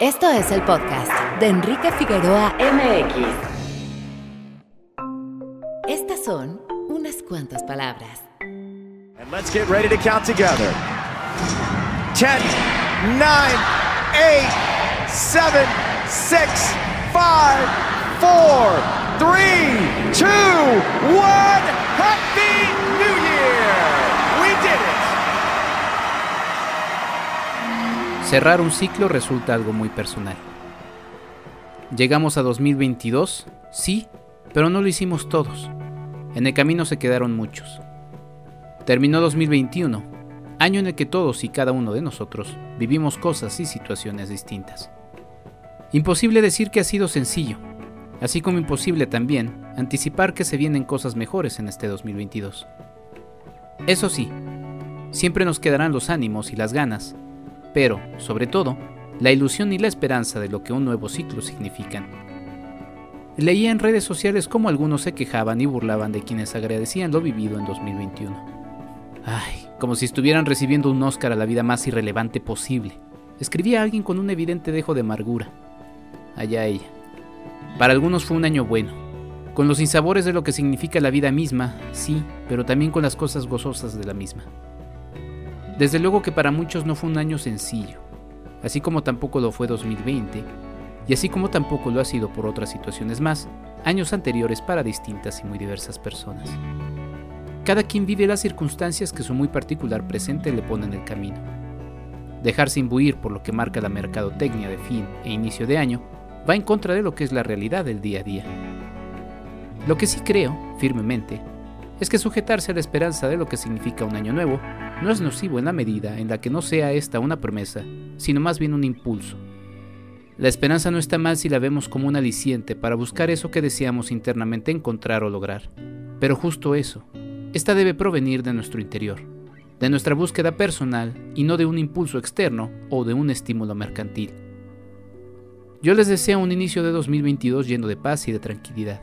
Esto es el podcast de Enrique Figueroa MX. Estas son unas cuantas palabras. And let's get ready to count together. 10, 9, 8, 7, 6, 5, 4, 3, 2, 1. Happy Cerrar un ciclo resulta algo muy personal. Llegamos a 2022, sí, pero no lo hicimos todos. En el camino se quedaron muchos. Terminó 2021, año en el que todos y cada uno de nosotros vivimos cosas y situaciones distintas. Imposible decir que ha sido sencillo, así como imposible también anticipar que se vienen cosas mejores en este 2022. Eso sí, siempre nos quedarán los ánimos y las ganas, pero, sobre todo, la ilusión y la esperanza de lo que un nuevo ciclo significan. Leía en redes sociales cómo algunos se quejaban y burlaban de quienes agradecían lo vivido en 2021. Ay, como si estuvieran recibiendo un Oscar a la vida más irrelevante posible. Escribía alguien con un evidente dejo de amargura. Allá ella. Para algunos fue un año bueno, con los insabores de lo que significa la vida misma, sí, pero también con las cosas gozosas de la misma. Desde luego que para muchos no fue un año sencillo, así como tampoco lo fue 2020, y así como tampoco lo ha sido por otras situaciones más, años anteriores para distintas y muy diversas personas. Cada quien vive las circunstancias que su muy particular presente le pone en el camino. Dejarse imbuir por lo que marca la mercadotecnia de fin e inicio de año va en contra de lo que es la realidad del día a día. Lo que sí creo, firmemente, es que sujetarse a la esperanza de lo que significa un año nuevo no es nocivo en la medida en la que no sea esta una promesa, sino más bien un impulso. La esperanza no está mal si la vemos como un aliciente para buscar eso que deseamos internamente encontrar o lograr. Pero justo eso, esta debe provenir de nuestro interior, de nuestra búsqueda personal y no de un impulso externo o de un estímulo mercantil. Yo les deseo un inicio de 2022 lleno de paz y de tranquilidad.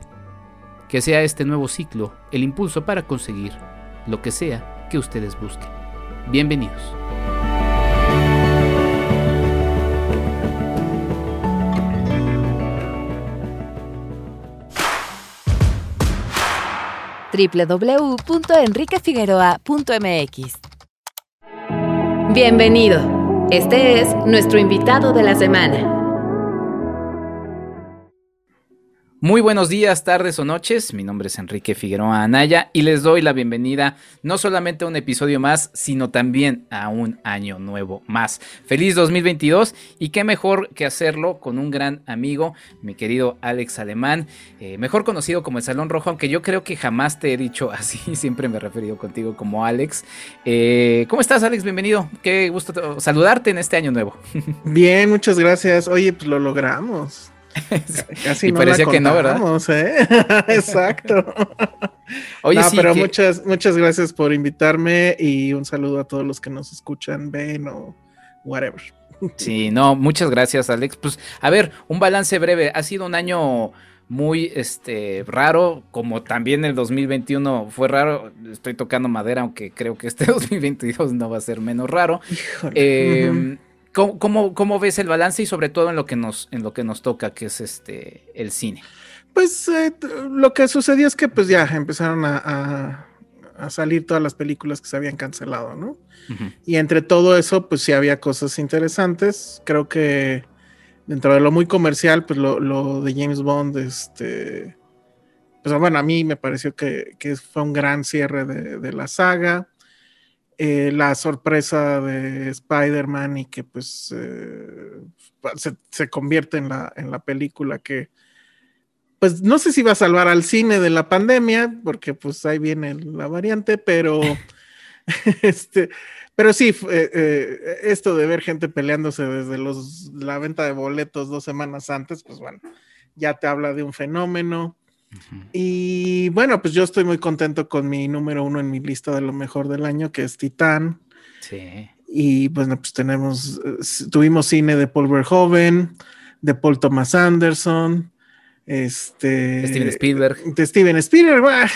Que sea este nuevo ciclo el impulso para conseguir lo que sea que ustedes busquen. Bienvenidos. www.enriquefigueroa.mx Bienvenido. Este es nuestro invitado de la semana. Muy buenos días, tardes o noches. Mi nombre es Enrique Figueroa Anaya y les doy la bienvenida no solamente a un episodio más, sino también a un año nuevo más. Feliz 2022 y qué mejor que hacerlo con un gran amigo, mi querido Alex Alemán, eh, mejor conocido como el Salón Rojo, aunque yo creo que jamás te he dicho así, siempre me he referido contigo como Alex. Eh, ¿Cómo estás, Alex? Bienvenido. Qué gusto saludarte en este año nuevo. Bien, muchas gracias. Oye, pues lo logramos. Casi y no parecía la que no, ¿verdad? ¿eh? Exacto. Oye, no, sí, pero que- muchas, muchas gracias por invitarme y un saludo a todos los que nos escuchan, ven o whatever. Sí, no, muchas gracias, Alex. Pues, a ver, un balance breve. Ha sido un año muy este raro, como también el 2021 fue raro. Estoy tocando madera, aunque creo que este 2022 no va a ser menos raro. Híjole. Eh. ¿Cómo, cómo, cómo ves el balance y sobre todo en lo que nos, en lo que nos toca, que es este el cine? Pues eh, lo que sucedió es que pues ya empezaron a, a- a salir todas las películas que se habían cancelado, ¿no? Y entre todo eso, pues sí había cosas interesantes. Creo que dentro de lo muy comercial, pues lo, lo de James Bond, este, pues bueno, a mí me pareció que, que fue un gran cierre de, de la saga. Eh, la sorpresa de Spider-Man y que pues eh, se, se convierte en la, en la película que, pues no sé si va a salvar al cine de la pandemia, porque pues ahí viene la variante, pero este, pero sí, eh, eh, esto de ver gente peleándose desde los, la venta de boletos dos semanas antes, pues bueno, ya te habla de un fenómeno. Y bueno, pues yo estoy muy contento con mi número uno en mi lista de lo mejor del año, que es Titán. Sí. Y bueno, pues tenemos, eh, tuvimos cine de Paul Verhoeven, de Paul Thomas Anderson, este... Steven Spielberg. De Steven Spielberg. bah,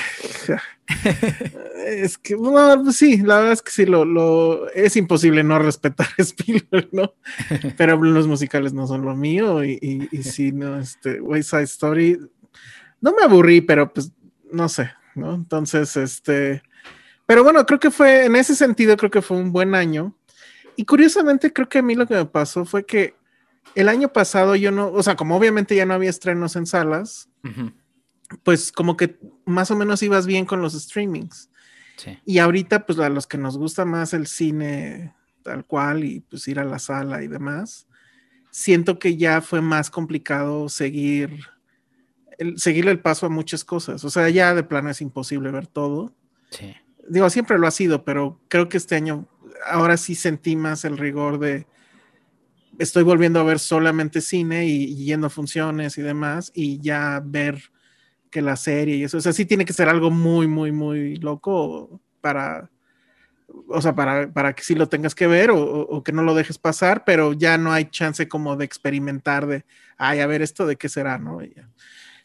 es que, bueno, pues sí, la verdad es que sí, lo, lo, es imposible no respetar a Spielberg, ¿no? Pero los musicales no son lo mío y, y, y sí, no, este, West Side Story, no me aburrí, pero pues, no sé, ¿no? Entonces, este, pero bueno, creo que fue, en ese sentido, creo que fue un buen año. Y curiosamente, creo que a mí lo que me pasó fue que el año pasado yo no, o sea, como obviamente ya no había estrenos en salas, pues como que más o menos ibas bien con los streamings. Y ahorita, pues a los que nos gusta más el cine tal cual y pues ir a la sala y demás, siento que ya fue más complicado seguir, el, seguirle el paso a muchas cosas. O sea, ya de plano es imposible ver todo. Sí. Digo, siempre lo ha sido, pero creo que este año ahora sí sentí más el rigor de estoy volviendo a ver solamente cine y, y yendo a funciones y demás y ya ver que la serie y eso. O sea, sí tiene que ser algo muy, muy, muy loco para, o sea, para, para que sí lo tengas que ver o, o, que no lo dejes pasar, pero ya no hay chance como de experimentar de, ay, a ver esto de qué será, ¿no?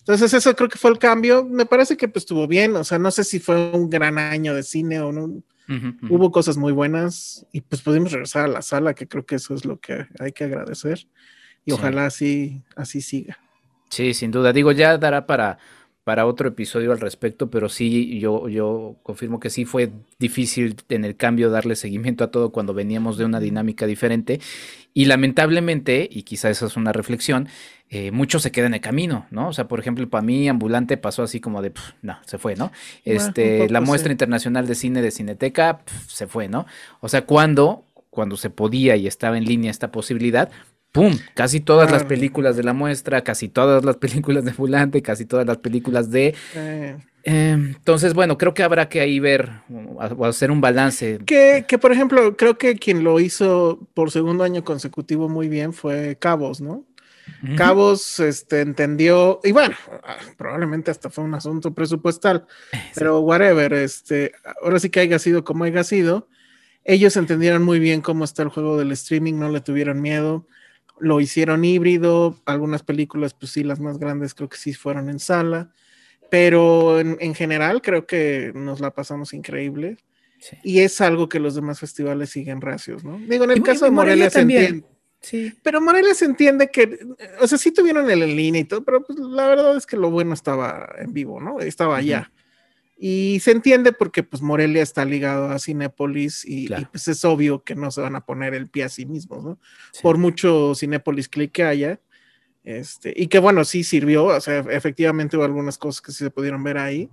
Entonces eso creo que fue el cambio. Me parece que pues estuvo bien, o sea, no sé si fue un gran año de cine o no. Uh -huh, uh -huh. Hubo cosas muy buenas y pues pudimos regresar a la sala, que creo que eso es lo que hay que agradecer y sí. ojalá así, así siga. Sí, sin duda. Digo, ya dará para para otro episodio al respecto, pero sí, yo, yo confirmo que sí fue difícil en el cambio darle seguimiento a todo cuando veníamos de una dinámica diferente y lamentablemente, y quizá esa es una reflexión, eh, mucho se queda en el camino, ¿no? O sea, por ejemplo, para mí Ambulante pasó así como de, pff, no, se fue, ¿no? Este, bueno, la muestra sí. internacional de cine de Cineteca, pff, se fue, ¿no? O sea, cuando, cuando se podía y estaba en línea esta posibilidad, ¡pum! Casi todas claro. las películas de la muestra, casi todas las películas de Fulante, casi todas las películas de... Eh. Eh, entonces, bueno, creo que habrá que ahí ver o hacer un balance. Que, que, por ejemplo, creo que quien lo hizo por segundo año consecutivo muy bien fue Cabos, ¿no? Uh -huh. Cabos este, entendió, y bueno, probablemente hasta fue un asunto presupuestal, sí. pero whatever, este, ahora sí que haya sido como haya sido, ellos entendieron muy bien cómo está el juego del streaming, no le tuvieron miedo lo hicieron híbrido, algunas películas, pues sí, las más grandes creo que sí fueron en sala, pero en, en general creo que nos la pasamos increíble. Sí. Y es algo que los demás festivales siguen racios, ¿no? Digo, en el y, caso de Morelia, Morelia se entiende. Sí. Pero Morelia se entiende que, o sea, sí tuvieron el en línea y todo, pero pues la verdad es que lo bueno estaba en vivo, ¿no? Estaba allá. Y se entiende porque pues Morelia está ligado a Cinépolis y, claro. y, pues es obvio que no se van a poner el pie a sí mismos, ¿no? Sí. Por mucho Cinépolis click que haya. Este, y que bueno, sí sirvió, o sea, efectivamente hubo algunas cosas que sí se pudieron ver ahí,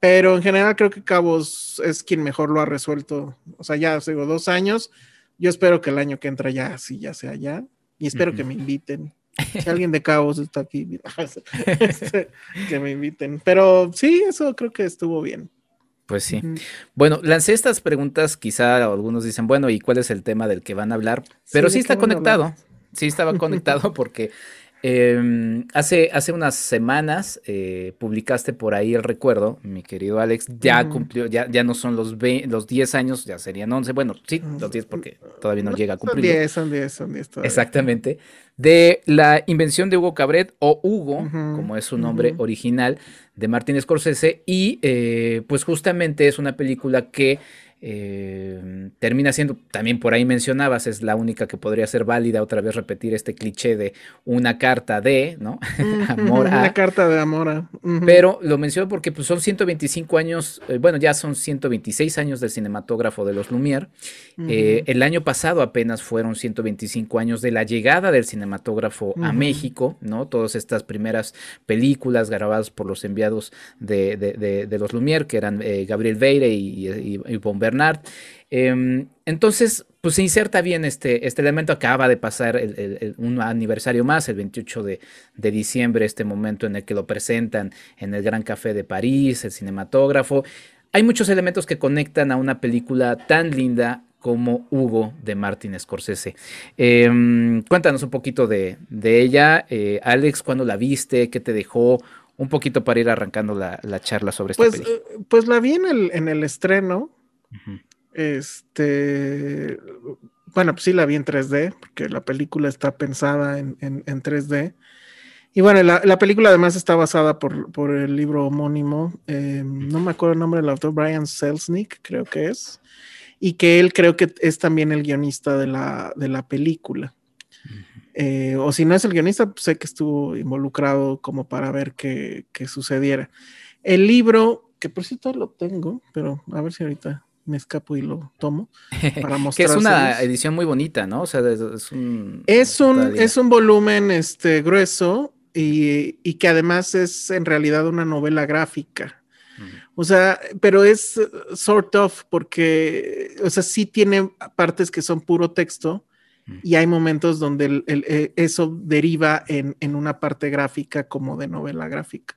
pero en general creo que Cabos es quien mejor lo ha resuelto, o sea, ya digo, dos años, yo espero que el año que entra ya, sí, ya sea ya, y espero uh -huh. que me inviten, si alguien de Cabos está aquí, que me inviten. Pero sí, eso creo que estuvo bien. Pues sí. Uh -huh. Bueno, lancé estas preguntas, quizá algunos dicen, bueno, ¿y cuál es el tema del que van a hablar? Pero sí, sí está conectado. Sí estaba conectado porque eh, hace, hace unas semanas eh, publicaste por ahí el recuerdo, mi querido Alex, ya mm. cumplió, ya, ya no son los, 20, los 10 años, ya serían 11, bueno, sí, los 10 porque todavía no, no llega a cumplir. Son 10, son 10, son 10 todavía. Exactamente. De la invención de Hugo Cabret, o Hugo, uh -huh. como es su nombre uh -huh. original, de Martin Scorsese, y eh, pues justamente es una película que eh, termina siendo, también por ahí mencionabas, es la única que podría ser válida otra vez repetir este cliché de una carta de, ¿no? amor a. Una carta de amor a. Uh -huh. Pero lo menciono porque pues, son 125 años, eh, bueno, ya son 126 años del cinematógrafo de los Lumière. Uh -huh. eh, el año pasado apenas fueron 125 años de la llegada del cinematógrafo uh -huh. a México, ¿no? Todas estas primeras películas grabadas por los enviados de, de, de, de los Lumière, que eran eh, Gabriel Veire y, y, y Bomber Bernard. Eh, entonces, pues se inserta bien este, este elemento. Acaba de pasar el, el, el, un aniversario más, el 28 de, de, diciembre, este momento en el que lo presentan en el Gran Café de París, el cinematógrafo. Hay muchos elementos que conectan a una película tan linda como Hugo de Martin Scorsese. Eh, cuéntanos un poquito de, de ella. Eh, Alex, ¿cuándo la viste? ¿Qué te dejó? Un poquito para ir arrancando la, la charla sobre esta pues, película. Eh, pues la vi en el, en el estreno este, bueno, pues sí la vi en 3D, porque la película está pensada en, en, en 3D. Y bueno, la, película además está basada por, el libro homónimo, em, no me acuerdo el nombre del autor, Brian Selznick, creo que es, y que él creo que es también el guionista de la, de la película. Eh, o si no es el guionista, pues sé que estuvo involucrado como para ver qué, sucediera. El libro, que por cierto lo tengo, pero a ver si ahorita me escapo y lo tomo para que es una edición muy bonita, ¿no? O sea, es, un es un, es un volumen este grueso y, y, que además es en realidad una novela gráfica. O sea, pero es sort of porque, o sea, sí tiene partes que son puro texto, y hay momentos donde eh, eso deriva en, una parte gráfica como de novela gráfica.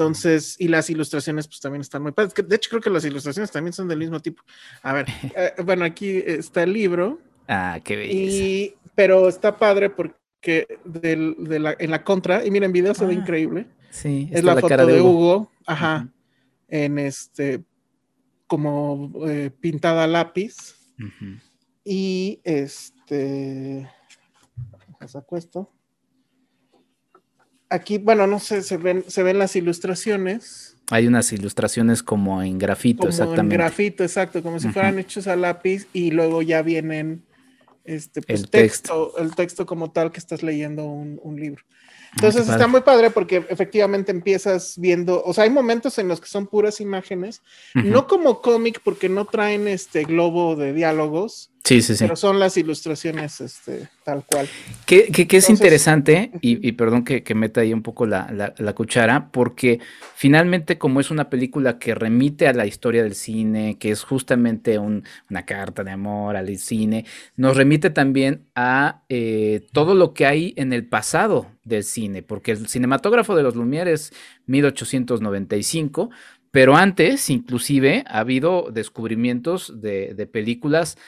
Entonces, y las ilustraciones pues también están muy padres. De hecho, creo que las ilustraciones también son del mismo tipo. A ver, eh, bueno, aquí está el libro. Ah, qué belleza. pero está padre porque en la contra, y miren, video se ve ah, increíble. Sí, es la, foto de Hugo, ajá, en este, como eh, pintada a lápiz. Y este este. Saco esto. Aquí, bueno, no sé, se ven, se ven las ilustraciones. Hay unas ilustraciones como en grafito, como exactamente. En grafito, exacto, como si fueran hechos a lápiz y luego ya vienen este pues, el texto, el texto como tal que estás leyendo un libro. Entonces está muy padre porque efectivamente empiezas viendo, o sea, hay momentos en los que son puras imágenes, no como cómic porque no traen este globo de diálogos, Sí, sí, sí. Pero son las ilustraciones este, tal cual. Que, es interesante, y, perdón que, meta ahí un poco la, cuchara, porque finalmente como es una película que remite a la historia del cine, que es justamente una carta de amor al cine, nos remite también a eh, todo lo que hay en el pasado del cine, porque el cinematógrafo de los Lumière es 1895, pero antes, inclusive, ha habido descubrimientos de, de películas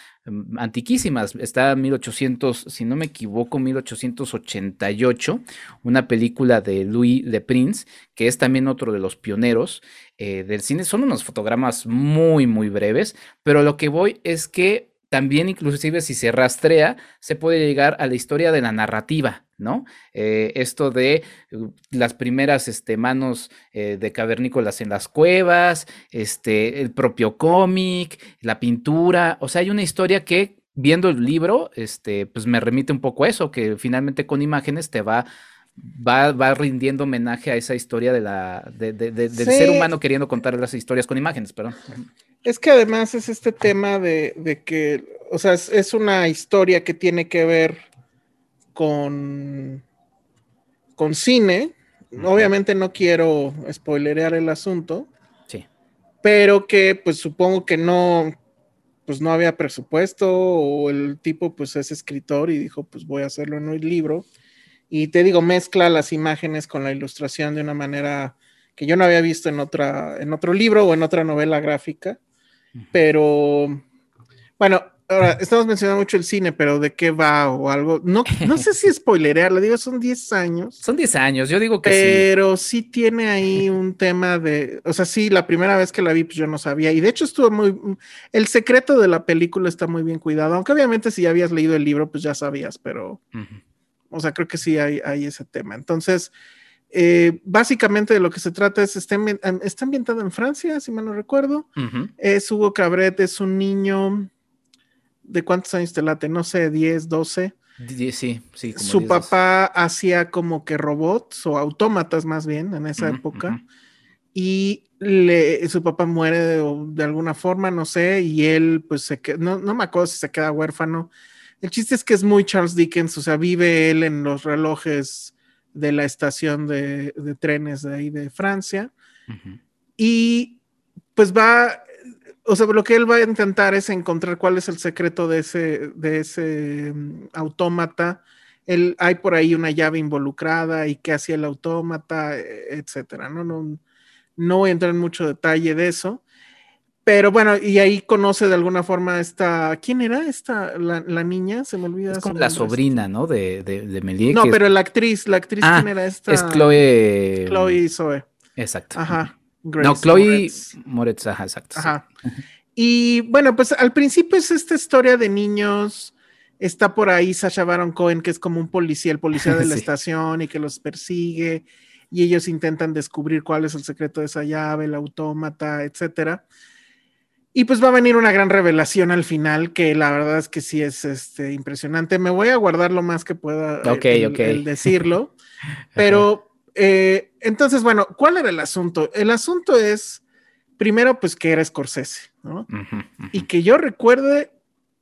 antiquísimas. Está 1800, si no me equivoco, 1888, una película de Louis Le Prince, que es también otro de los pioneros eh, del cine. Son unos fotogramas muy, muy breves, pero lo que voy es que también inclusive si se rastrea, se puede llegar a la historia de la narrativa, ¿no? Eh, esto de uh, las primeras este, manos eh, de cavernícolas en las cuevas, este, el propio cómic, la pintura, o sea, hay una historia que viendo el libro, este, pues me remite un poco a eso, que finalmente con imágenes te va Va, va, rindiendo homenaje a esa historia de la, del ser humano queriendo contar las historias con imágenes, perdón. Es que además es este tema de, que, o sea, es, una historia que tiene que ver con, con cine. Obviamente no quiero spoilerear el asunto. Sí. Pero que pues supongo que no, pues no había presupuesto o el tipo pues es escritor y dijo pues voy a hacerlo en un libro. Y te digo, mezcla las imágenes con la ilustración de una manera que yo no había visto en, otra, en otro libro o en otra novela gráfica. Pero bueno, ahora estamos mencionando mucho el cine, pero ¿de qué va o algo? No, no sé si spoilerear, le digo, son 10 años. Son 10 años, yo digo que sí. Pero sí tiene ahí un tema de, o sea, sí, la primera vez que la vi, pues yo no sabía. Y de hecho estuvo muy, el secreto de la película está muy bien cuidado, aunque obviamente si ya habías leído el libro, pues ya sabías, pero, o sea, creo que sí hay, hay ese tema. Entonces, eh, básicamente de lo que se trata es, está, ambientado en Francia, si mal no recuerdo. Es Hugo Cabret, es un niño de cuántos años te late, no sé, 10, 12. Sí, sí. Su papá hacía como que robots o autómatas más bien en esa época. Y le, su papá muere de, alguna forma, no sé, y él pues se queda, no, no me acuerdo si se queda huérfano. El chiste es que es muy Charles Dickens, o sea, vive él en los relojes de la estación de, trenes de ahí de Francia. Y pues va, o sea, lo que él va a intentar es encontrar cuál es el secreto de ese, de ese mm, autómata. Él, hay por ahí una llave involucrada y qué hacía el autómata, e, etcétera. ¿no? No, no voy a entrar en mucho detalle de eso. Pero bueno, y ahí conoce de alguna forma esta. ¿Quién era esta? La, niña, se me olvida. Es como la sobrina, ¿no? De, de, de No, pero la actriz, la actriz, ah, ¿quién era esta? Es Chloe. Chloe Zoe. Exacto. Ajá. No, Chloe Moretz. ajá, exacto. Ajá. Y bueno, pues al principio es esta historia de niños Está por ahí Sasha Baron Cohen, que es como un policía, el policía de la estación y que los persigue y ellos intentan descubrir cuál es el secreto de esa llave, el autómata, etcétera. Y pues va a venir una gran revelación al final, que la verdad es que sí es este, impresionante. Me voy a guardar lo más que pueda el, decirlo. pero eh, entonces, bueno, ¿cuál era el asunto? El asunto es, primero, pues que era Scorsese, ¿no? Y que yo recuerde,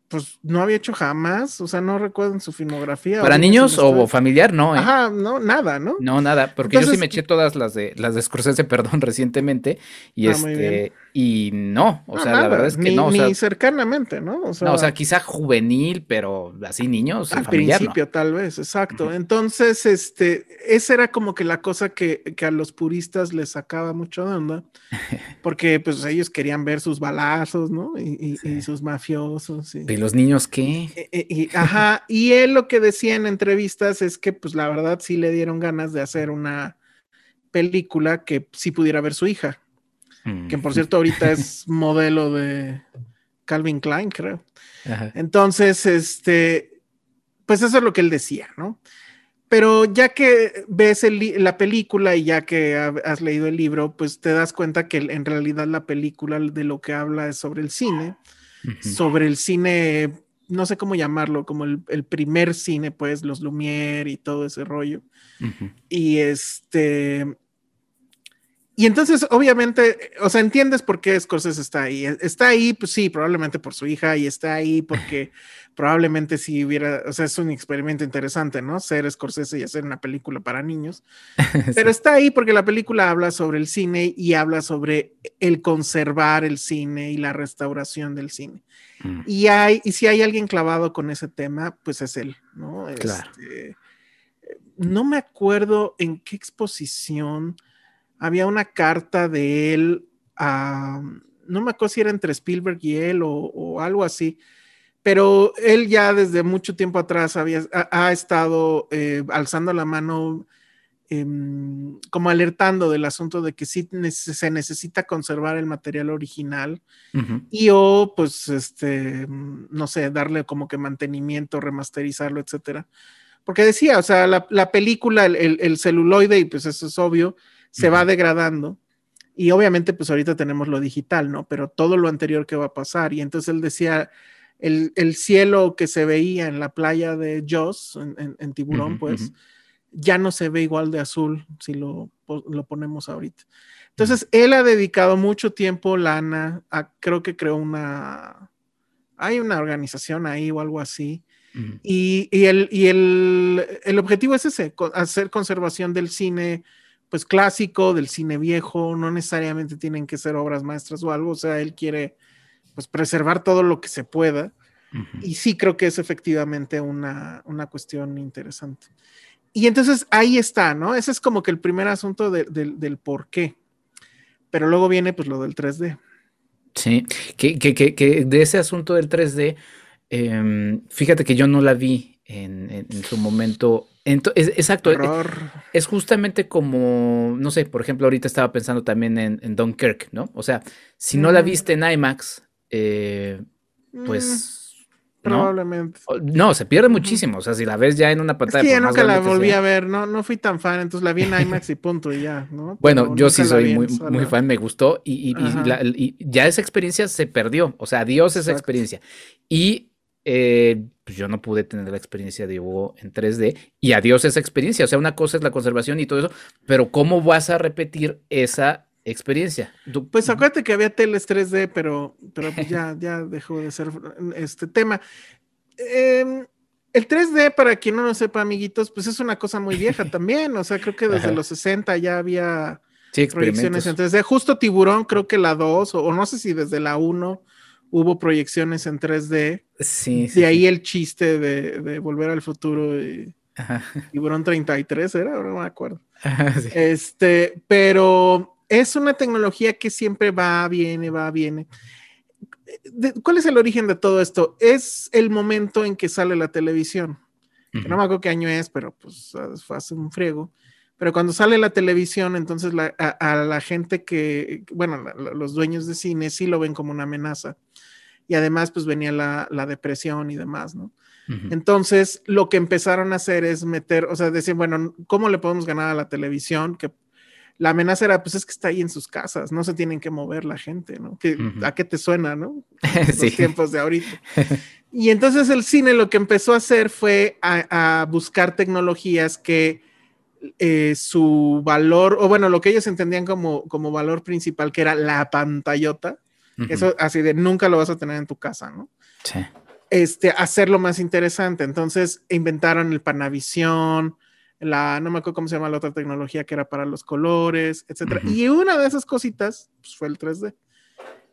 pues no había hecho jamás, o sea, no recuerdo en su filmografía. ¿Para niños o familiar? No. ¿eh? Ajá, no, nada, ¿no? No, nada, porque yo sí me eché todas las de las de Scorsese, perdón, recientemente, y ah, este, y no, o sea, la verdad es que no. ni cercanamente, ¿no? O sea, no, o sea, quizá juvenil, pero así niños. Al principio, tal vez, exacto. Entonces, este, esa era como que la cosa que, que, a los puristas les sacaba mucho de onda, porque pues ellos querían ver sus balazos, ¿no? Y, y, sus mafiosos. Y, los niños qué? Y, ajá, y él lo que decía en entrevistas es que pues la verdad sí le dieron ganas de hacer una película que sí pudiera ver su hija que por mm. cierto ahorita es modelo de Calvin Klein, creo. Entonces, este, pues eso es lo que él decía, ¿no? Pero ya que ves la película y ya que has leído el libro, pues te das cuenta que en realidad la película de lo que habla es sobre el cine, sobre el cine, no sé cómo llamarlo, como el, primer cine, pues los Lumière y todo ese rollo. Y este, y entonces, obviamente, o sea, entiendes por qué Scorsese está ahí. Está ahí, pues sí, probablemente por su hija, y está ahí porque probablemente si hubiera, o sea, es un experimento interesante, ¿no? Ser Scorsese y hacer una película para niños. Pero está ahí porque la película habla sobre el cine y habla sobre el conservar el cine y la restauración del cine. Mm. Y hay, y si hay alguien clavado con ese tema, pues es él, ¿no? Claro. Este, no me acuerdo en qué exposición había una carta de él a, no me acuerdo si era entre Spielberg y él o, algo así, pero él ya desde mucho tiempo atrás había, ha, estado eh, alzando la mano, em, como alertando del asunto de que sí se necesita conservar el material original y o pues, este, no sé, darle como que mantenimiento, remasterizarlo, etcétera. Porque decía, o sea, la, película, el, el, celuloide, y pues eso es obvio, se va degradando. Y obviamente, pues ahorita tenemos lo digital, ¿no? Pero todo lo anterior que va a pasar. Y entonces él decía, el, cielo que se veía en la playa de Joss, en, Tiburón, pues, ya no se ve igual de azul si lo, lo ponemos ahorita. Entonces, él ha dedicado mucho tiempo, Lana, a, creo que creó una, hay una organización ahí o algo así. Y, el, y el, el, objetivo es ese, hacer conservación del cine pues clásico del cine viejo, no necesariamente tienen que ser obras maestras o algo, o sea, él quiere pues preservar todo lo que se pueda y sí creo que es efectivamente una, cuestión interesante. Y entonces ahí está, ¿no? Ese es como que el primer asunto del por qué, pero luego viene pues lo del 3D. Sí, que, que, de ese asunto del 3D, em, fíjate que yo no la vi en, en su momento es, exacto. Es, justamente como, no sé, por ejemplo, ahorita estaba pensando también en, en Dunkirk, ¿no? O sea, si no la viste en IMAX, eh, pues. Mm, probablemente. No, se pierde muchísimo. O sea, si la ves ya en una pantalla. Sí, nunca la volví a ver. No, no fui tan fan, entonces la vi en IMAX y punto y ya, ¿no? Bueno, yo sí soy muy, muy fan, me gustó y, ya esa experiencia se perdió. O sea, adiós esa experiencia. Y eh, pues yo no pude tener la experiencia de Hugo en 3D y adiós esa experiencia. O sea, una cosa es la conservación y todo eso, pero ¿cómo vas a repetir esa experiencia? Pues acuérdate que había teles 3D, pero, pero pues ya, ya dejó de ser este tema. Em, el 3D, para quien no lo sepa, amiguitos, pues es una cosa muy vieja también. O sea, creo que desde los 60 ya había proyecciones en 3D. Justo Tiburón, creo que la 2, o, o no sé si desde la 1 hubo proyecciones en 3D. Sí. De ahí el chiste de, Volver al Futuro y Tiburón 33 era, no me acuerdo. Este, pero es una tecnología que siempre va, viene, va, viene. ¿Cuál es el origen de todo esto? Es el momento en que sale la televisión. no me acuerdo qué año es, pero pues fue hace un friego. Pero cuando sale la televisión, entonces a, la gente que, bueno, los dueños de cine sí lo ven como una amenaza. Y además, pues venía la, depresión y demás, ¿no? Entonces, lo que empezaron a hacer es meter, o sea, decir, bueno, ¿cómo le podemos ganar a la televisión? Que la amenaza era, pues es que está ahí en sus casas, no se tienen que mover la gente, ¿no? Que, ¿A qué te suena, no? Los tiempos de ahorita. y entonces el cine lo que empezó a hacer fue a, buscar tecnologías que eh, su valor, o bueno, lo que ellos entendían como, como valor principal, que era la pantallota, eso así de nunca lo vas a tener en tu casa, ¿no? Sí este, hacerlo más interesante. Entonces inventaron el Panavisión, la, no me acuerdo cómo se llama la otra tecnología que era para los colores, etcétera. Y una de esas cositas pues, fue el 3D.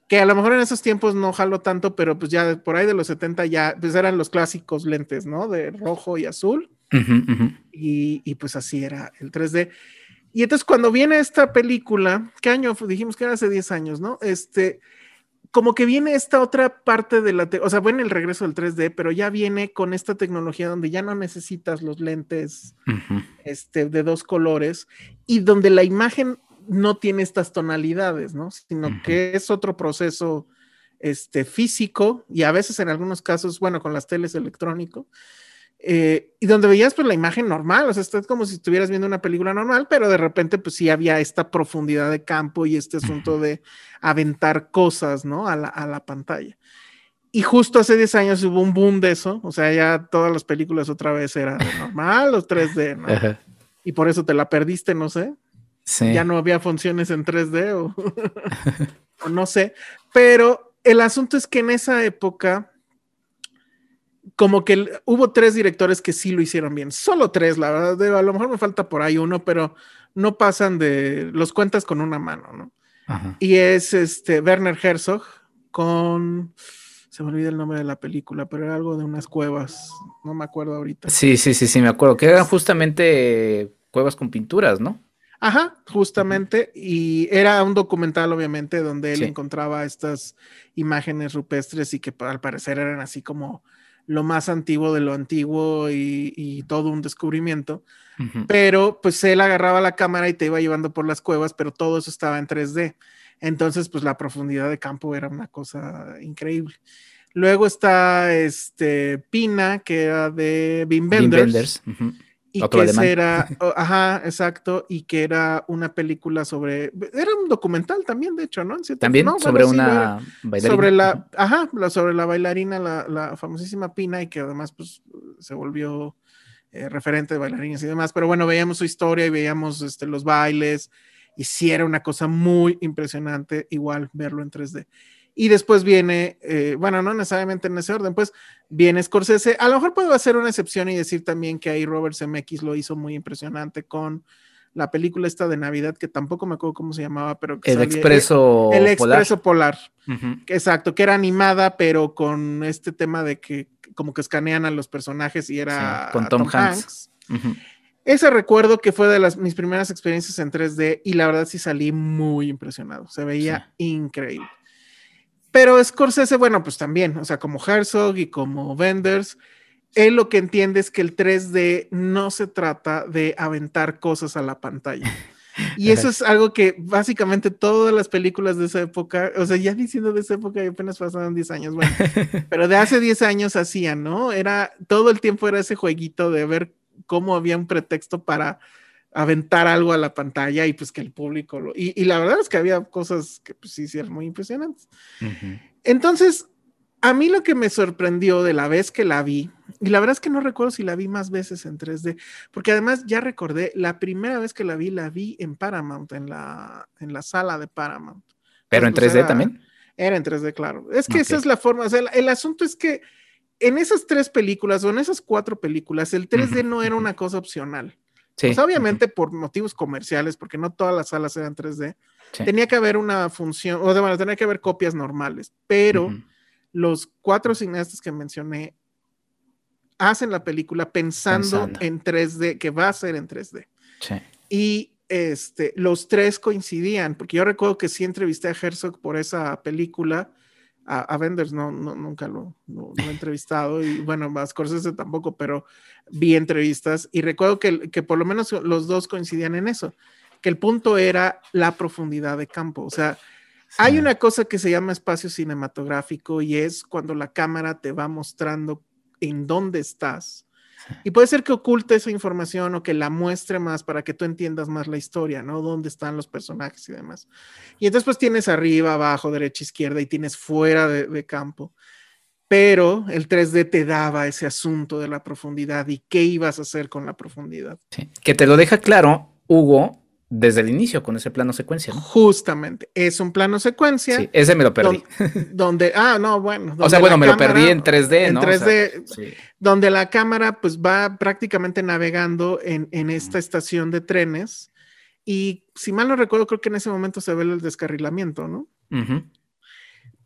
Que a lo mejor en esos tiempos no jaló tanto, pero pues ya por ahí de los 70 ya pues eran los clásicos lentes, ¿no? De rojo y azul. Y, y, pues así era el 3D. Y entonces cuando viene esta película, ¿qué año? Dijimos que era hace 10 años, ¿no? Este, como que viene esta otra parte de la, o sea, bueno, el regreso del 3D, pero ya viene con esta tecnología donde ya no necesitas los lentes este, de dos colores y donde la imagen no tiene estas tonalidades, ¿no? Sino que es otro proceso este, físico y a veces en algunos casos, bueno, con las teles electrónico, eh, y donde veías pues la imagen normal, o sea, es como si estuvieras viendo una película normal, pero de repente pues sí había esta profundidad de campo y este asunto de aventar cosas, ¿no? A la, a la pantalla. Y justo hace 10 años hubo un boom de eso, o sea, ya todas las películas otra vez eran normal o 3D, ¿no? Y por eso te la perdiste, no sé. Sí. Ya no había funciones en 3D o, o no sé, pero el asunto es que en esa época como que hubo tres directores que sí lo hicieron bien, solo tres, la verdad, a lo mejor me falta por ahí uno, pero no pasan de los cuentas con una mano, ¿no? Y es este Werner Herzog con se me olvida el nombre de la película, pero era algo de unas cuevas, no me acuerdo ahorita. Sí, sí, sí, sí, me acuerdo, que eran justamente cuevas con pinturas, ¿no? Ajá, justamente, y era un documental, obviamente, donde él encontraba estas imágenes rupestres y que al parecer eran así como lo más antiguo de lo antiguo y, todo un descubrimiento. Pero pues él agarraba la cámara y te iba llevando por las cuevas, pero todo eso estaba en 3D. Entonces, pues la profundidad de campo era una cosa increíble. Luego está este Pina, que era de Bim Benders y que era, ajá, exacto, y que era una película sobre, era un documental también, de hecho, ¿no? También sobre una bailarina. Sobre la, ajá, sobre la bailarina, la, famosísima Pina, y que además, pues, se volvió eh, referente de bailarinas y demás, pero bueno, veíamos su historia y veíamos este, los bailes, y sí era una cosa muy impresionante, igual verlo en 3D. Y después viene, eh, bueno, no necesariamente en ese orden, pues viene Scorsese. A lo mejor puedo hacer una excepción y decir también que ahí Robert Zemeckis lo hizo muy impresionante con la película esta de Navidad, que tampoco me acuerdo cómo se llamaba, pero El Expreso El, Expreso Polar. Exacto, que era animada, pero con este tema de que como que escanean a los personajes y era con Tom, Hanks. Ese recuerdo que fue de las, mis primeras experiencias en 3D y la verdad sí salí muy impresionado, se veía increíble. Pero Scorsese, bueno, pues también, o sea, como Herzog y como Wenders, él lo que entiende es que el 3D no se trata de aventar cosas a la pantalla. Y eso es algo que básicamente todas las películas de esa época, o sea, ya diciendo de esa época, apenas pasaron 10 años, bueno, pero de hace 10 años hacían, ¿no? Era todo el tiempo era ese jueguito de ver cómo había un pretexto para aventar algo a la pantalla y pues que el público lo... Y, la verdad es que había cosas que pues sí, sí eran muy impresionantes. Entonces, a mí lo que me sorprendió de la vez que la vi, y la verdad es que no recuerdo si la vi más veces en 3D, porque además ya recordé, la primera vez que la vi, la vi en Paramount, en la, en la sala de Paramount. ¿Pero en 3D pues, también? Era en 3D, claro. Es que esa es la forma, o sea, el, asunto es que en esas tres películas o en esas cuatro películas, el 3D no era una cosa opcional. Pues obviamente por motivos comerciales, porque no todas las salas eran 3D, tenía que haber una función, o sea, bueno, tenía que haber copias normales, pero los cuatro cineastas que mencioné hacen la película pensando, en 3D, que va a ser en 3D. Y este, los tres coincidían, porque yo recuerdo que sí entrevisté a Herzog por esa película a, Vendors no, nunca lo, he entrevistado y bueno, a Scorsese tampoco, pero vi entrevistas y recuerdo que, que por lo menos los dos coincidían en eso, que el punto era la profundidad de campo, o sea, hay una cosa que se llama espacio cinematográfico y es cuando la cámara te va mostrando en dónde estás. Y puede ser que oculte esa información o que la muestre más para que tú entiendas más la historia, ¿no? Dónde están los personajes y demás. Y entonces pues tienes arriba, abajo, derecha, izquierda y tienes fuera de, campo. Pero el 3D te daba ese asunto de la profundidad y qué ibas a hacer con la profundidad. Que te lo deja claro, Hugo, desde el inicio con ese plano secuencia. Justamente, es un plano secuencia. Sí, ese me lo perdí. Donde, ah, no, bueno. O sea, bueno, me lo perdí en 3D, ¿no? En 3D, donde la cámara pues va prácticamente navegando en, en esta estación de trenes y si mal no recuerdo, creo que en ese momento se ve el descarrilamiento, ¿no?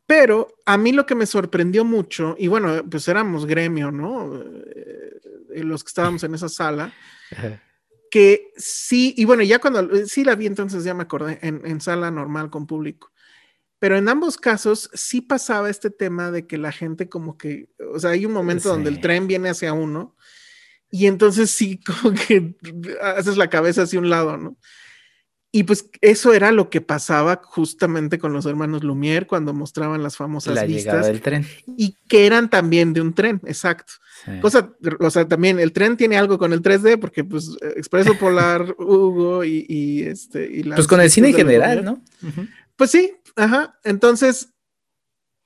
Pero a mí lo que me sorprendió mucho, y bueno, pues éramos gremio, ¿no? Eh, los que estábamos en esa sala que sí, y bueno, ya cuando eh, sí la vi, entonces ya me acordé, en, sala normal con público. Pero en ambos casos sí pasaba este tema de que la gente como que, o sea, hay un momento donde el tren viene hacia uno y entonces sí como que haces la cabeza hacia un lado, ¿no? Y pues eso era lo que pasaba justamente con los hermanos Lumière cuando mostraban las famosas la vistas. Llegada del tren. Y que eran también de un tren, exacto. Cosa, o sea, también el tren tiene algo con el 3D, porque pues Expreso Polar, Hugo y, este. Y pues con el cine en general, ¿no? Pues sí, ajá. Entonces,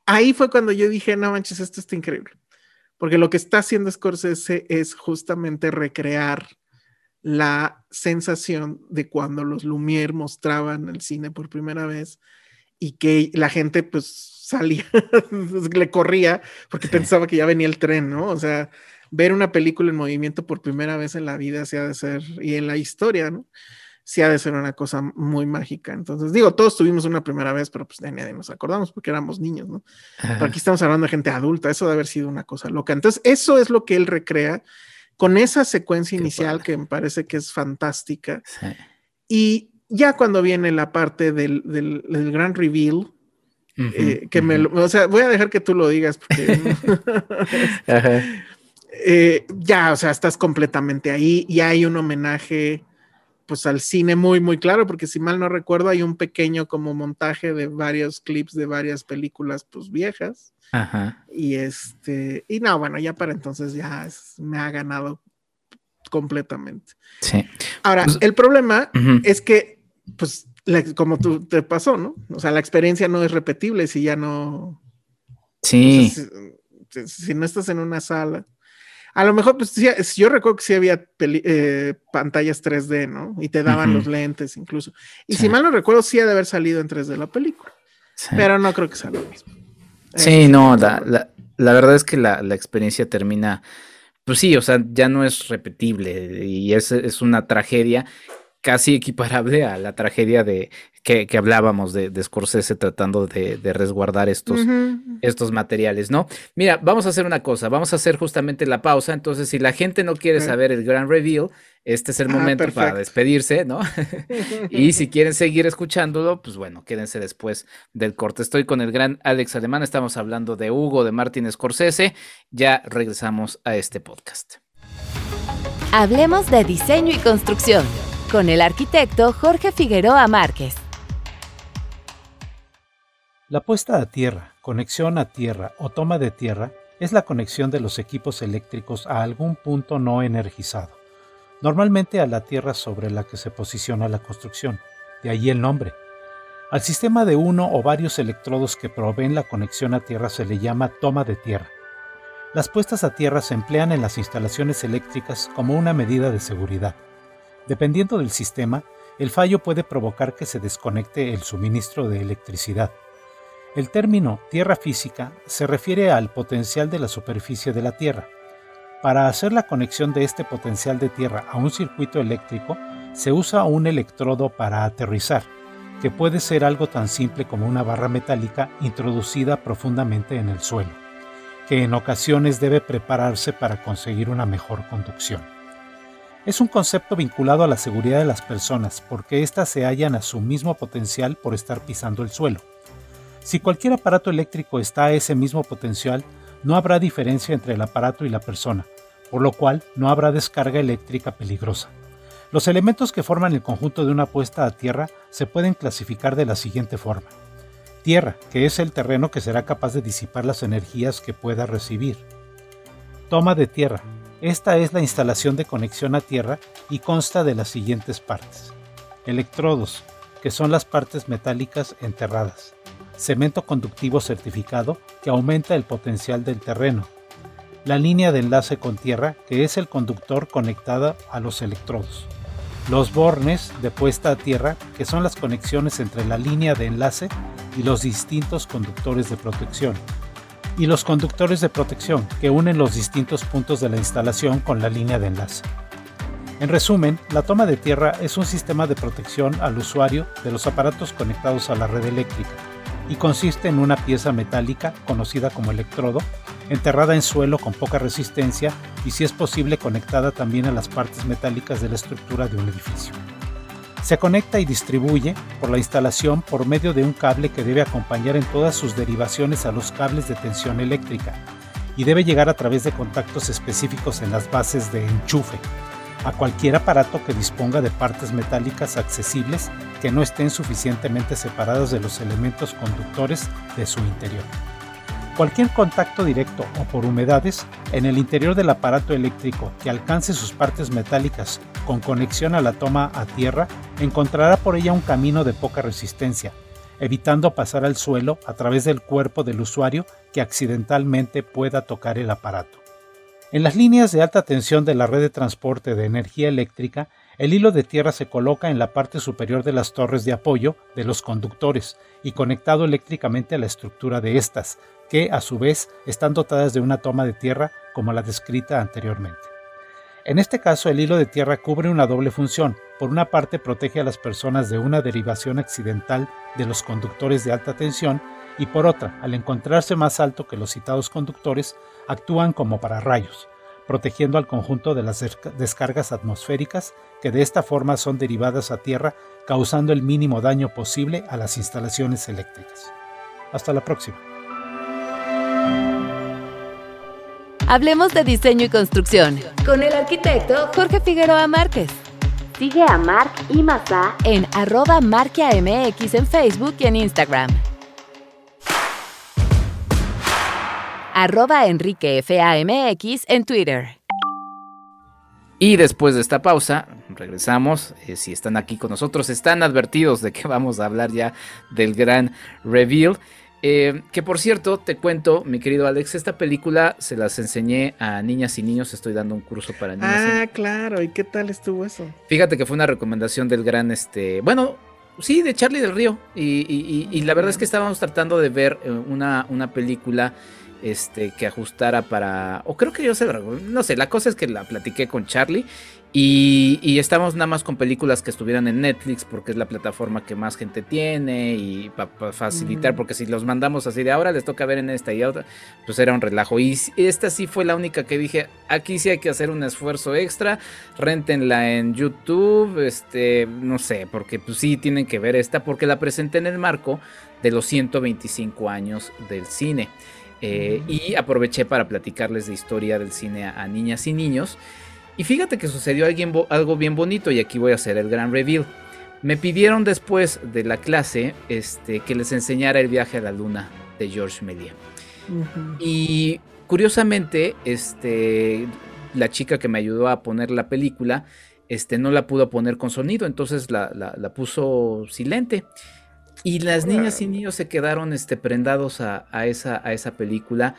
ahí fue cuando yo dije, no manches, esto está increíble. Porque lo que está haciendo Scorsese es justamente recrear la sensación de cuando los Lumière mostraban el cine por primera vez y que la gente pues salía, le corría porque pensaba que ya venía el tren, ¿no? O sea, ver una película en movimiento por primera vez en la vida se ha de ser, y en la historia, ¿no? Sí ha de ser una cosa muy mágica. Entonces, digo, todos tuvimos una primera vez, pero pues de nadie nos acordamos porque éramos niños, ¿no? Pero aquí estamos hablando de gente adulta, eso debe haber sido una cosa loca. Entonces, eso es lo que él recrea con esa secuencia inicial que me parece que es fantástica. Y ya cuando viene la parte del, del, gran reveal, eh, que me o sea, voy a dejar que tú lo digas porque eh, ya, o sea, estás completamente ahí y hay un homenaje pues al cine muy, muy claro, porque si mal no recuerdo, hay un pequeño como montaje de varios clips de varias películas pues viejas. Ajá. Y este, y no, bueno, ya para entonces ya me ha ganado completamente. Sí. Ahora, pues, el problema es que, pues, como tú te pasó, ¿no? O sea, la experiencia no es repetible si ya no. Sí. si, no estás en una sala. A lo mejor, pues sí, yo recuerdo que sí había eh, pantallas 3D, ¿no? Y te daban los lentes incluso. Y si mal no recuerdo, sí ha de haber salido en 3D la película. Pero no creo que sea lo mismo. Sí, no, la, la, verdad es que la, la, experiencia termina, pues sí, o sea, ya no es repetible y es, es una tragedia casi equiparable a la tragedia de que, hablábamos de, de, Scorsese tratando de, resguardar estos, estos materiales, ¿no? Mira, vamos a hacer una cosa, vamos a hacer justamente la pausa, entonces si la gente no quiere saber el gran reveal, este es el ah, momento para despedirse, ¿no? y si quieren seguir escuchándolo, pues bueno, quédense después del corte. Estoy con el gran Alex Alemán, estamos hablando de Hugo, de Martin Scorsese, ya regresamos a este podcast. Hablemos de diseño y construcción con el arquitecto Jorge Figueroa Márquez. La puesta a tierra, conexión a tierra o toma de tierra es la conexión de los equipos eléctricos a algún punto no energizado, normalmente a la tierra sobre la que se posiciona la construcción, de ahí el nombre. Al sistema de uno o varios electrodos que proveen la conexión a tierra se le llama toma de tierra. Las puestas a tierra se emplean en las instalaciones eléctricas como una medida de seguridad. Dependiendo del sistema, el fallo puede provocar que se desconecte el suministro de electricidad. El término tierra física se refiere al potencial de la superficie de la Tierra. Para hacer la conexión de este potencial de tierra a un circuito eléctrico, se usa un electrodo para aterrizar, que puede ser algo tan simple como una barra metálica introducida profundamente en el suelo, que en ocasiones debe prepararse para conseguir una mejor conducción. Es un concepto vinculado a la seguridad de las personas porque éstas se hallan a su mismo potencial por estar pisando el suelo. Si cualquier aparato eléctrico está a ese mismo potencial, no habrá diferencia entre el aparato y la persona, por lo cual no habrá descarga eléctrica peligrosa. Los elementos que forman el conjunto de una puesta a tierra se pueden clasificar de la siguiente forma. Tierra, que es el terreno que será capaz de disipar las energías que pueda recibir. Toma de tierra. Esta es la instalación de conexión a tierra y consta de las siguientes partes. Electrodos, que son las partes metálicas enterradas. Cemento conductivo certificado, que aumenta el potencial del terreno. La línea de enlace con tierra, que es el conductor conectada a los electrodos. Los bornes de puesta a tierra, que son las conexiones entre la línea de enlace y los distintos conductores de protección y los conductores de protección que unen los distintos puntos de la instalación con la línea de enlace. En resumen, la toma de tierra es un sistema de protección al usuario de los aparatos conectados a la red eléctrica y consiste en una pieza metálica conocida como electrodo, enterrada en suelo con poca resistencia y si es posible conectada también a las partes metálicas de la estructura de un edificio. Se conecta y distribuye por la instalación por medio de un cable que debe acompañar en todas sus derivaciones a los cables de tensión eléctrica y debe llegar a través de contactos específicos en las bases de enchufe a cualquier aparato que disponga de partes metálicas accesibles que no estén suficientemente separadas de los elementos conductores de su interior. Cualquier contacto directo o por humedades en el interior del aparato eléctrico que alcance sus partes metálicas con conexión a la toma a tierra encontrará por ella un camino de poca resistencia, evitando pasar al suelo a través del cuerpo del usuario que accidentalmente pueda tocar el aparato. En las líneas de alta tensión de la red de transporte de energía eléctrica, el hilo de tierra se coloca en la parte superior de las torres de apoyo de los conductores y conectado eléctricamente a la estructura de estas, que a su vez están dotadas de una toma de tierra como la descrita anteriormente. En este caso, el hilo de tierra cubre una doble función. Por una parte, protege a las personas de una derivación accidental de los conductores de alta tensión y por otra, al encontrarse más alto que los citados conductores, actúan como pararrayos, protegiendo al conjunto de las descargas atmosféricas que de esta forma son derivadas a tierra, causando el mínimo daño posible a las instalaciones eléctricas. Hasta la próxima. Hablemos de diseño y construcción con el arquitecto Jorge Figueroa Márquez. Sigue a Marc y Mazá en arroba marquiamx en Facebook y en Instagram. Arroba enriquefamx en Twitter. Y después de esta pausa, regresamos. Eh, si están aquí con nosotros, están advertidos de que vamos a hablar ya del gran reveal. Eh, que por cierto, te cuento, mi querido Alex, esta película se las enseñé a niñas y niños. Estoy dando un curso para niñas. Ah, claro. ¿Y qué tal estuvo eso? Fíjate que fue una recomendación del gran, este, bueno, sí, de Charlie del Río. Y, la verdad es que estábamos tratando de ver eh, una, una película este, que ajustara para. O creo que yo sé, no sé, la cosa es que la platiqué con Charlie y, estamos nada más con películas que estuvieran en Netflix porque es la plataforma que más gente tiene y para facilitar, porque si los mandamos así de ahora les toca ver en esta y otra, pues era un relajo. Y esta sí fue la única que dije, aquí sí hay que hacer un esfuerzo extra, rentenla en YouTube, este, no sé, porque pues sí tienen que ver esta porque la presenté en el marco de los 125 años del cine. Eh, y aproveché para platicarles de historia del cine a niñas y niños. Y fíjate que sucedió algo bien bonito y aquí voy a hacer el gran reveal. Me pidieron después de la clase este, que les enseñara el viaje a la luna de George Méliès. Y curiosamente, este, la chica que me ayudó a poner la película este, no la pudo poner con sonido, entonces la, puso silente. Y las niñas y niños se quedaron este, prendados a, esa, a esa película.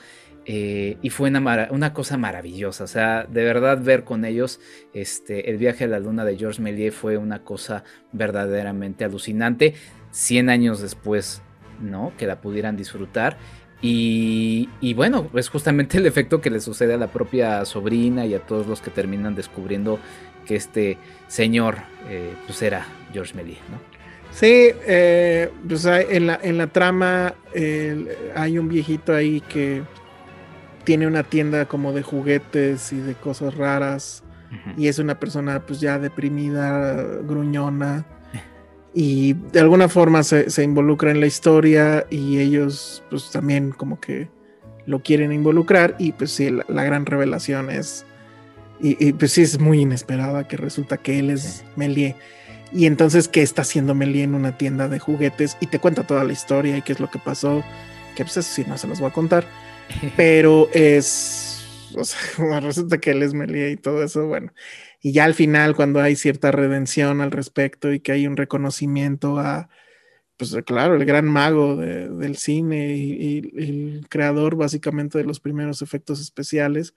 Eh, y fue una, cosa maravillosa, o sea, de verdad ver con ellos este, el viaje a la luna de Georges Méliès fue una cosa verdaderamente alucinante, 100 años después, ¿no? Que la pudieran disfrutar. Y, bueno, es justamente el efecto que le sucede a la propia sobrina y a todos los que terminan descubriendo que este señor eh, pues era Georges Méliès, ¿no? Sí, eh, pues en la, en la trama hay un viejito ahí que tiene una tienda como de juguetes y de cosas raras. Y es una persona pues ya deprimida, gruñona. Y de alguna forma se, involucra en la historia y ellos pues también como que lo quieren involucrar. Y pues sí, la, gran revelación es... Y, pues sí, es muy inesperada que resulta que él es Melie. Y entonces, ¿qué está haciendo Melie en una tienda de juguetes? Y te cuenta toda la historia y qué es lo que pasó. Que pues eso sí, no se los voy a contar pero es o sea, resulta que él es Melie y todo eso, bueno. Y ya al final, cuando hay cierta redención al respecto y que hay un reconocimiento a, pues claro, el gran mago del cine y, el creador básicamente de los primeros efectos especiales,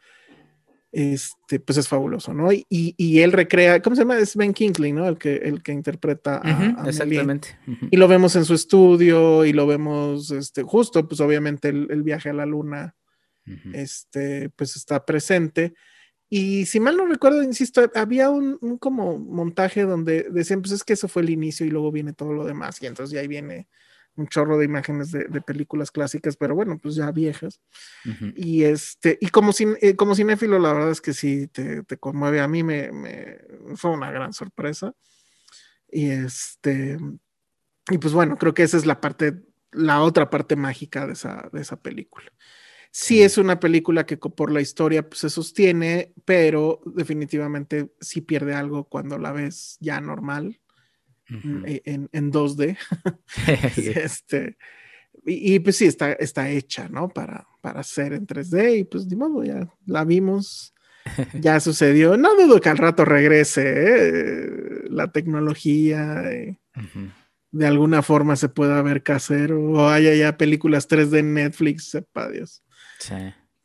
este, pues es fabuloso, ¿no? Y, y, él recrea, ¿cómo se llama? Es Ben Kingsley, ¿no? El que, el que interpreta a, Exactamente. Y lo vemos en su estudio y lo vemos, este, justo, pues obviamente el, viaje a la luna, este, pues está presente. Y si mal no recuerdo, insisto, había un, un, como montaje donde decían, pues es que eso fue el inicio y luego viene todo lo demás. Y entonces ya ahí viene un chorro de imágenes de, películas clásicas, pero bueno, pues ya viejas. Y este, y como, eh, como cinéfilo, la verdad es que sí te, conmueve. A mí me, fue una gran sorpresa. Y este, y pues bueno, creo que esa es la parte, la otra parte mágica de esa, de esa película. Sí es una película que por la historia pues, se sostiene, pero definitivamente sí pierde algo cuando la ves ya normal e, en, en, 2D. este, y, pues sí, está, está hecha, ¿no? Para, para hacer en 3D y pues de modo, ya la vimos, ya sucedió. No dudo que al rato regrese ¿eh? la tecnología. Eh, de alguna forma se pueda ver casero o haya ya películas 3D en Netflix, sepa Dios. Sí.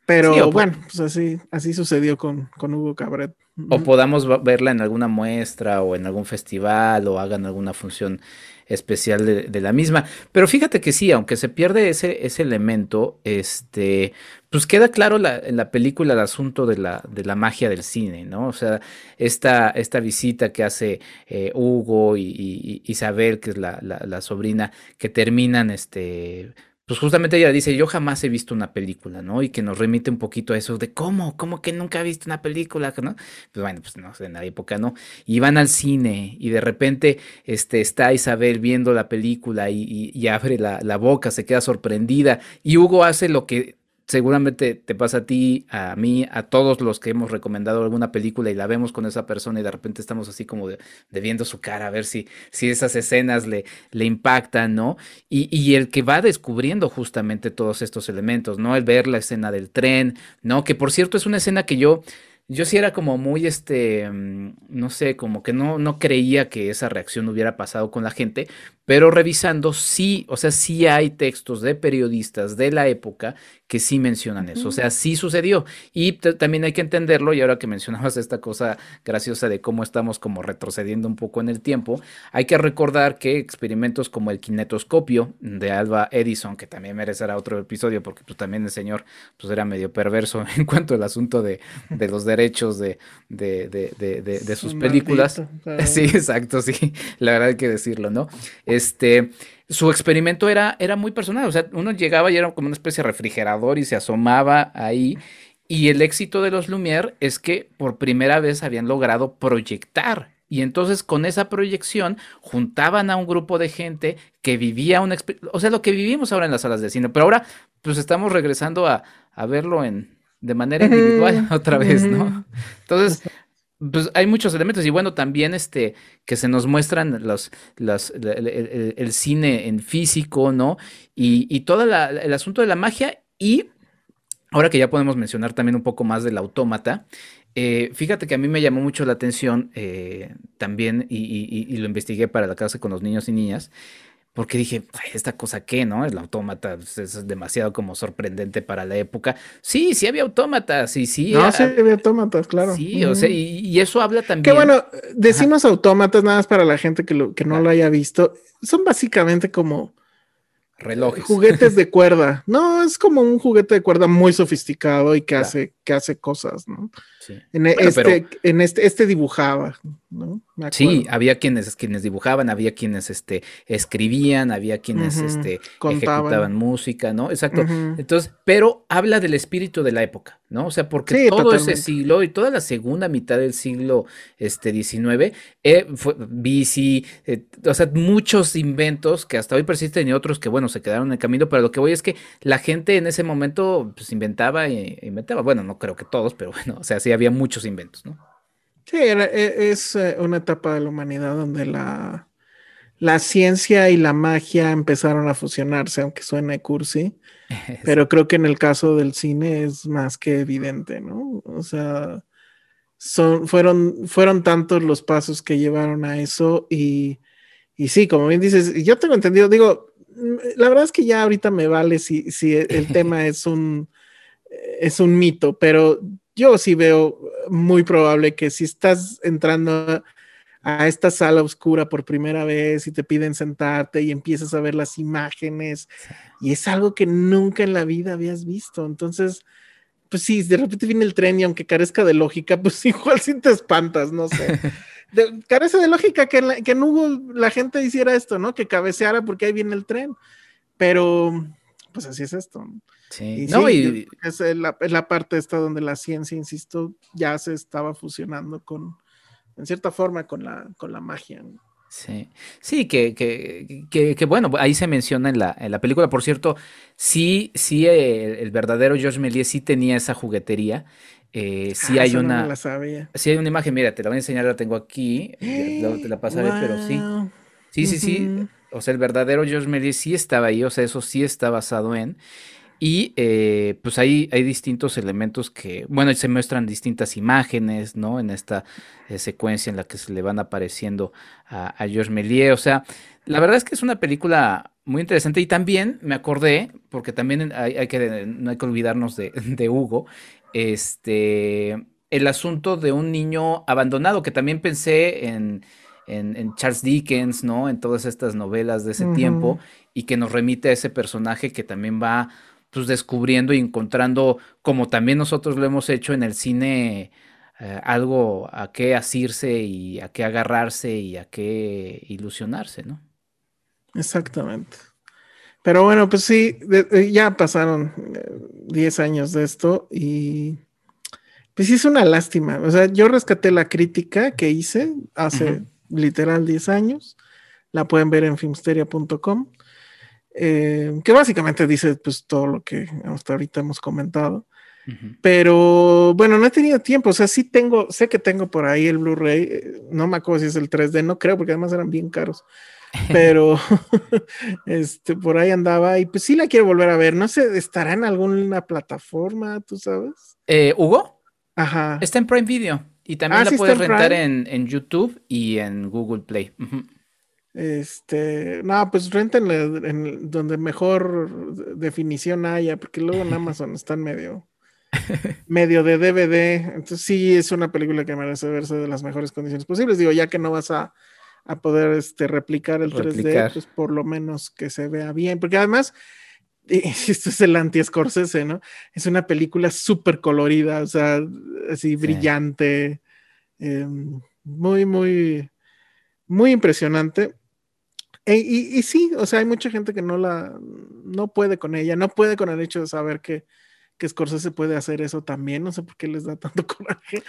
Pero bueno, pues así, así sucedió con, con Hugo Cabret. O podamos verla en alguna muestra o en algún festival o hagan alguna función especial de, la misma. Pero fíjate que sí, aunque se pierde ese, ese elemento, este, pues queda claro en la película el asunto de la, de la magia del cine, ¿no? O sea, esta, esta visita que hace eh, Hugo y, Isabel, que es la, la, la, sobrina, que terminan este pues justamente ella dice, yo jamás he visto una película, ¿no? Y que nos remite un poquito a eso de cómo, cómo que nunca he visto una película, ¿no? Pues bueno, pues no, en la época no. Y van al cine y de repente este, está Isabel viendo la película y, abre la boca, se queda sorprendida y Hugo hace lo que seguramente te pasa a ti, a mí, a todos los que hemos recomendado alguna película y la vemos con esa persona y de repente estamos así como de, viendo su cara a ver si, si esas escenas le, le impactan, ¿no? Y, y, el que va descubriendo justamente todos estos elementos, ¿no? El ver la escena del tren, ¿no? Que por cierto es una escena que yo yo sí era como muy, este, mm, no sé, como que no, no creía que esa reacción hubiera pasado con la gente, pero revisando, sí, o sea, sí hay textos de periodistas de la época que sí mencionan eso, o sea, sí sucedió. Y también hay que entenderlo, y ahora que mencionabas esta cosa graciosa de cómo estamos como retrocediendo un poco en el tiempo, hay que recordar que experimentos como el kinetoscopio de Alba Edison, que también merecerá otro episodio, porque pues también el señor pues era medio perverso en cuanto al asunto de, de los derechos de, de, de sus películas. Sí, exacto, sí, la verdad hay que decirlo, ¿no? Este, su experimento era, era muy personal, o sea, uno llegaba y era como una especie de refrigerador y se asomaba ahí. Y el éxito de los Lumière es que por primera vez habían logrado proyectar y entonces con esa proyección juntaban a un grupo de gente que vivía una o sea, lo que vivimos ahora en las salas de cine, pero ahora pues estamos regresando a, a verlo en de manera individual otra vez, ¿no? Entonces, pues hay muchos elementos y bueno, también este que se nos muestran los, el, cine en físico, ¿no? Y, y todo el asunto de la magia y ahora que ya podemos mencionar también un poco más del autómata, eh, fíjate que a mí me llamó mucho la atención eh, también y, y, lo investigué para la clase con los niños y niñas porque dije, esta cosa qué, ¿no? El autómata pues, es demasiado como sorprendente para la época. Sí, sí había autómatas, sí, sí. No, sí había autómatas, claro. Sí, o sea, y, eso habla también. Que bueno, decimos autómatas nada más para la gente que, lo, que no lo haya visto. Son básicamente como relojes. Juguetes de cuerda. No, es como un juguete de cuerda muy sofisticado y que hace, que hace cosas, ¿no? En, este, en este, este dibujaba, ¿no? Sí, había quienes, quienes dibujaban, había quienes este, escribían, había quienes este, ejecutaban música, ¿no? Exacto. Entonces, pero habla del espíritu de la época, ¿no? O sea, porque todo ese siglo y toda la segunda mitad del siglo este, XIX, eh, fue bici, eh, o sea, muchos inventos que hasta hoy persisten y otros que, bueno, se quedaron en el camino, pero lo que voy es que la gente en ese momento, pues, inventaba e inventaba, bueno, no creo que todos, pero bueno, o sea, sí había muchos inventos, ¿no? Sí, e, es eh, una etapa de la humanidad donde la, la ciencia y la magia empezaron a fusionarse, aunque suene cursi. Pero creo que en el caso del cine es más que evidente, ¿no? O sea, son, fueron, fueron tantos los pasos que llevaron a eso y, y sí, como bien dices, yo tengo entendido, digo, la verdad es que ya ahorita me vale si, si el tema es un, es un mito, pero yo sí veo muy probable que si estás entrando a esta sala oscura por primera vez y te piden sentarte y empiezas a ver las imágenes y es algo que nunca en la vida habías visto. Entonces, pues sí, de repente viene el tren y aunque carezca de lógica, pues igual sí te espantas, no sé. carece de lógica que, Hugo la gente hiciera esto, ¿no? Que cabeceara porque ahí viene el tren. Pero, pues así es esto. Sí, no, y... es la, la parte esta donde la ciencia, insisto, ya se estaba fusionando con, en cierta forma con la, con la magia. Sí, sí, que, que, que, bueno, ahí se menciona en la, en la película, por cierto, sí, sí, el, verdadero George Méliès sí tenía esa juguetería. Eh, sí ah, hay una. la sabía. Sí hay una imagen, mira, te la voy a enseñar, la tengo aquí, te la pasaré, pero sí. Sí, sí, sí. O sea, el verdadero George Méliès sí estaba ahí, o sea, eso sí está basado en. Y eh, pues ahí hay distintos elementos que, bueno, se muestran distintas imágenes, ¿no? En esta eh, secuencia en la que se le van apareciendo a, Georges Méliès. O sea, la verdad es que es una película muy interesante y también me acordé, porque también hay, que, no hay que olvidarnos de, de, Hugo, este, el asunto de un niño abandonado, que también pensé en, en, Charles Dickens, ¿no? En todas estas novelas de ese tiempo y que nos remite a ese personaje que también va pues descubriendo y encontrando, como también nosotros lo hemos hecho en el cine, eh, algo a qué asirse y a qué agarrarse y a qué ilusionarse, ¿no? Exactamente. Pero bueno, pues sí, ya pasaron 10 eh, años de esto y pues sí es una lástima. O sea, yo rescaté la crítica que hice hace literal 10 años. La pueden ver en filmsteria.com. Eh, que básicamente dice pues todo lo que hasta ahorita hemos comentado. Pero bueno, no he tenido tiempo, o sea, sí tengo, sé que tengo por ahí el Blu-ray, eh, no me acuerdo si es el 3D, no creo, porque además eran bien caros, pero este, por ahí andaba y pues sí la quiero volver a ver, no sé, ¿estará en alguna plataforma, tú sabes? Eh, ¿Hugo? Ajá. Está en Prime Video y también ah, la puedes rentar en, en, YouTube y en Google Play. Este, no, pues rentenle en donde mejor definición haya, porque luego en Amazon están medio, medio de DVD. Entonces sí es una película que merece verse de las mejores condiciones posibles. Digo, ya que no vas a, poder este, replicar el 3D, pues por lo menos que se vea bien, porque además, esto es el anti-Scorsese, ¿no? Es una película súper colorida, o sea, así brillante, em, muy, muy, muy impresionante. E, y, y, sí, o sea, hay mucha gente que no la, no puede con ella, no puede con el hecho de saber que, que Scorsese puede hacer eso también, no sé por qué les da tanto coraje.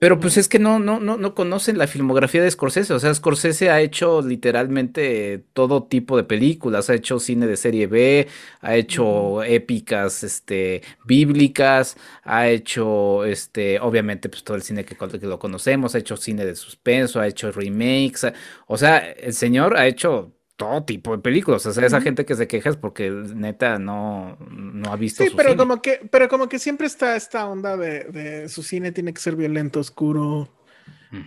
Pero pues es que no, no, no, no conocen la filmografía de Scorsese, o sea, Scorsese ha hecho literalmente todo tipo de películas, ha hecho cine de serie B, ha hecho épicas, este, bíblicas, ha hecho, este, obviamente, pues todo el cine que, que lo conocemos, ha hecho cine de suspenso, ha hecho remakes, o sea, el señor ha hecho todo tipo de películas. O sea, esa gente que se queja es porque neta no, no ha visto. Sí, pero como que, pero como que siempre está esta onda de, su cine tiene que ser violento, oscuro,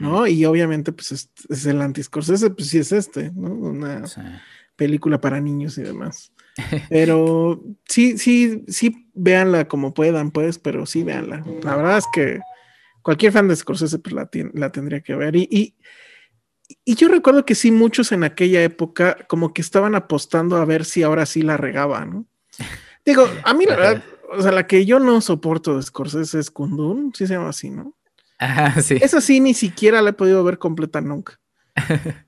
¿no? Y obviamente, pues es, el anti-Scorsese, pues sí es este, ¿no? Una película para niños y demás. Pero sí, sí, sí, véanla como puedan, pues, pero sí véanla. La verdad es que cualquier fan de Scorsese pues, la, la tendría que ver. y y yo recuerdo que sí, muchos en aquella época como que estaban apostando a ver si ahora sí la regaba, ¿no? Digo, a mí la verdad, o sea, la que yo no soporto de Scorsese es Kundun, sí se llama así, ¿no? Ajá, sí. Esa sí ni siquiera la he podido ver completa nunca.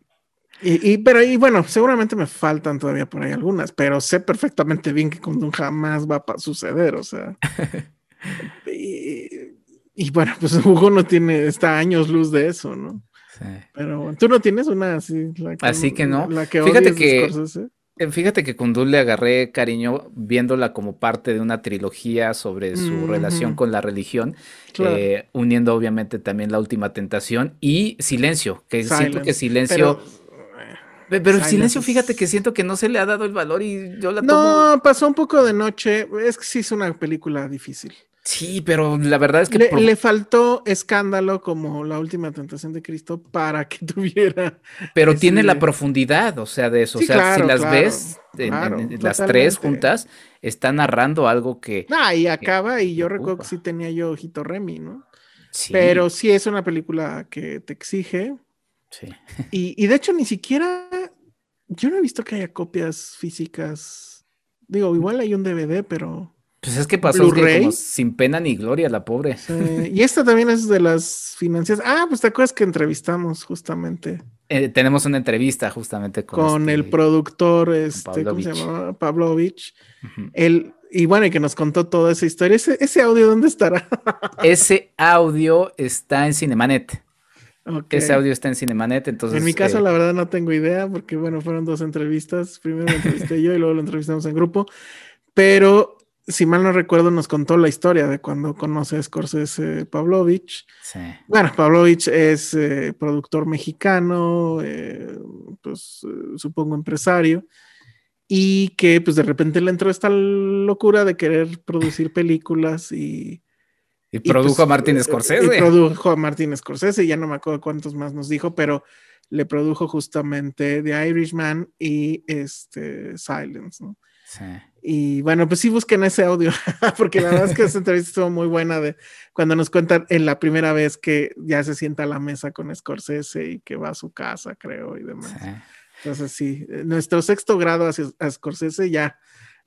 y, pero, y bueno, seguramente me faltan todavía por ahí algunas, pero sé perfectamente bien que Kundun jamás va a suceder, o sea. y, y, bueno, pues Hugo no tiene, está años luz de eso, ¿no? Pero tú no tienes una así. así que no. fíjate que, eh, Fíjate que con Dul le agarré cariño viéndola como parte de una trilogía sobre su relación con la religión, eh, uniendo obviamente también la última tentación y Silencio, que siento que Silencio Pero el silencio, fíjate que siento que no se le ha dado el valor y yo la tomo... No, pasó un poco de noche. Es que sí es una película difícil. Sí, pero la verdad es que... Le, faltó escándalo como la última tentación de Cristo para que tuviera... Pero tiene la profundidad, o sea, de eso. o sea, si las ves, las tres juntas, está narrando algo que... Ah, y acaba, y yo recuerdo que sí tenía yo ojito Remy, ¿no? Sí. Pero sí es una película que te exige. Sí. Y, y de hecho ni siquiera... Yo no he visto que haya copias físicas. Digo, igual hay un DVD, pero... Pues es que pasó como sin pena ni gloria la pobre. Y esta también es de las financieras. Ah, pues te acuerdas que entrevistamos justamente. Eh, tenemos una entrevista justamente con, con el este, productor, este, ¿cómo se llama? Pavlovich. y bueno, y que nos contó toda esa historia. ¿Ese, audio dónde estará? ese audio está en Cinemanet. Ese audio está en Cinemanet, entonces. En mi caso, eh, la verdad, no tengo idea, porque bueno, fueron dos entrevistas. Primero lo entrevisté yo y luego lo entrevistamos en grupo. Pero si mal no recuerdo, nos contó la historia de cuando conoce a Scorsese Pavlovich. Sí. Bueno, Pavlovich es eh, productor mexicano, eh, pues eh, supongo empresario, y que pues de repente le entró esta locura de querer producir películas y... Y produjo a pues, Martin Scorsese. Y produjo a Martin Scorsese, ya no me acuerdo cuántos más nos dijo, pero le produjo justamente The Irishman y este Silence, ¿no? Sí. Y bueno, pues sí busquen ese audio, porque la verdad es que esa entrevista estuvo muy buena de cuando nos cuentan en la primera vez que ya se sienta a la mesa con Scorsese y que va a su casa, creo, y demás. Entonces sí, nuestro sexto grado a Scorsese ya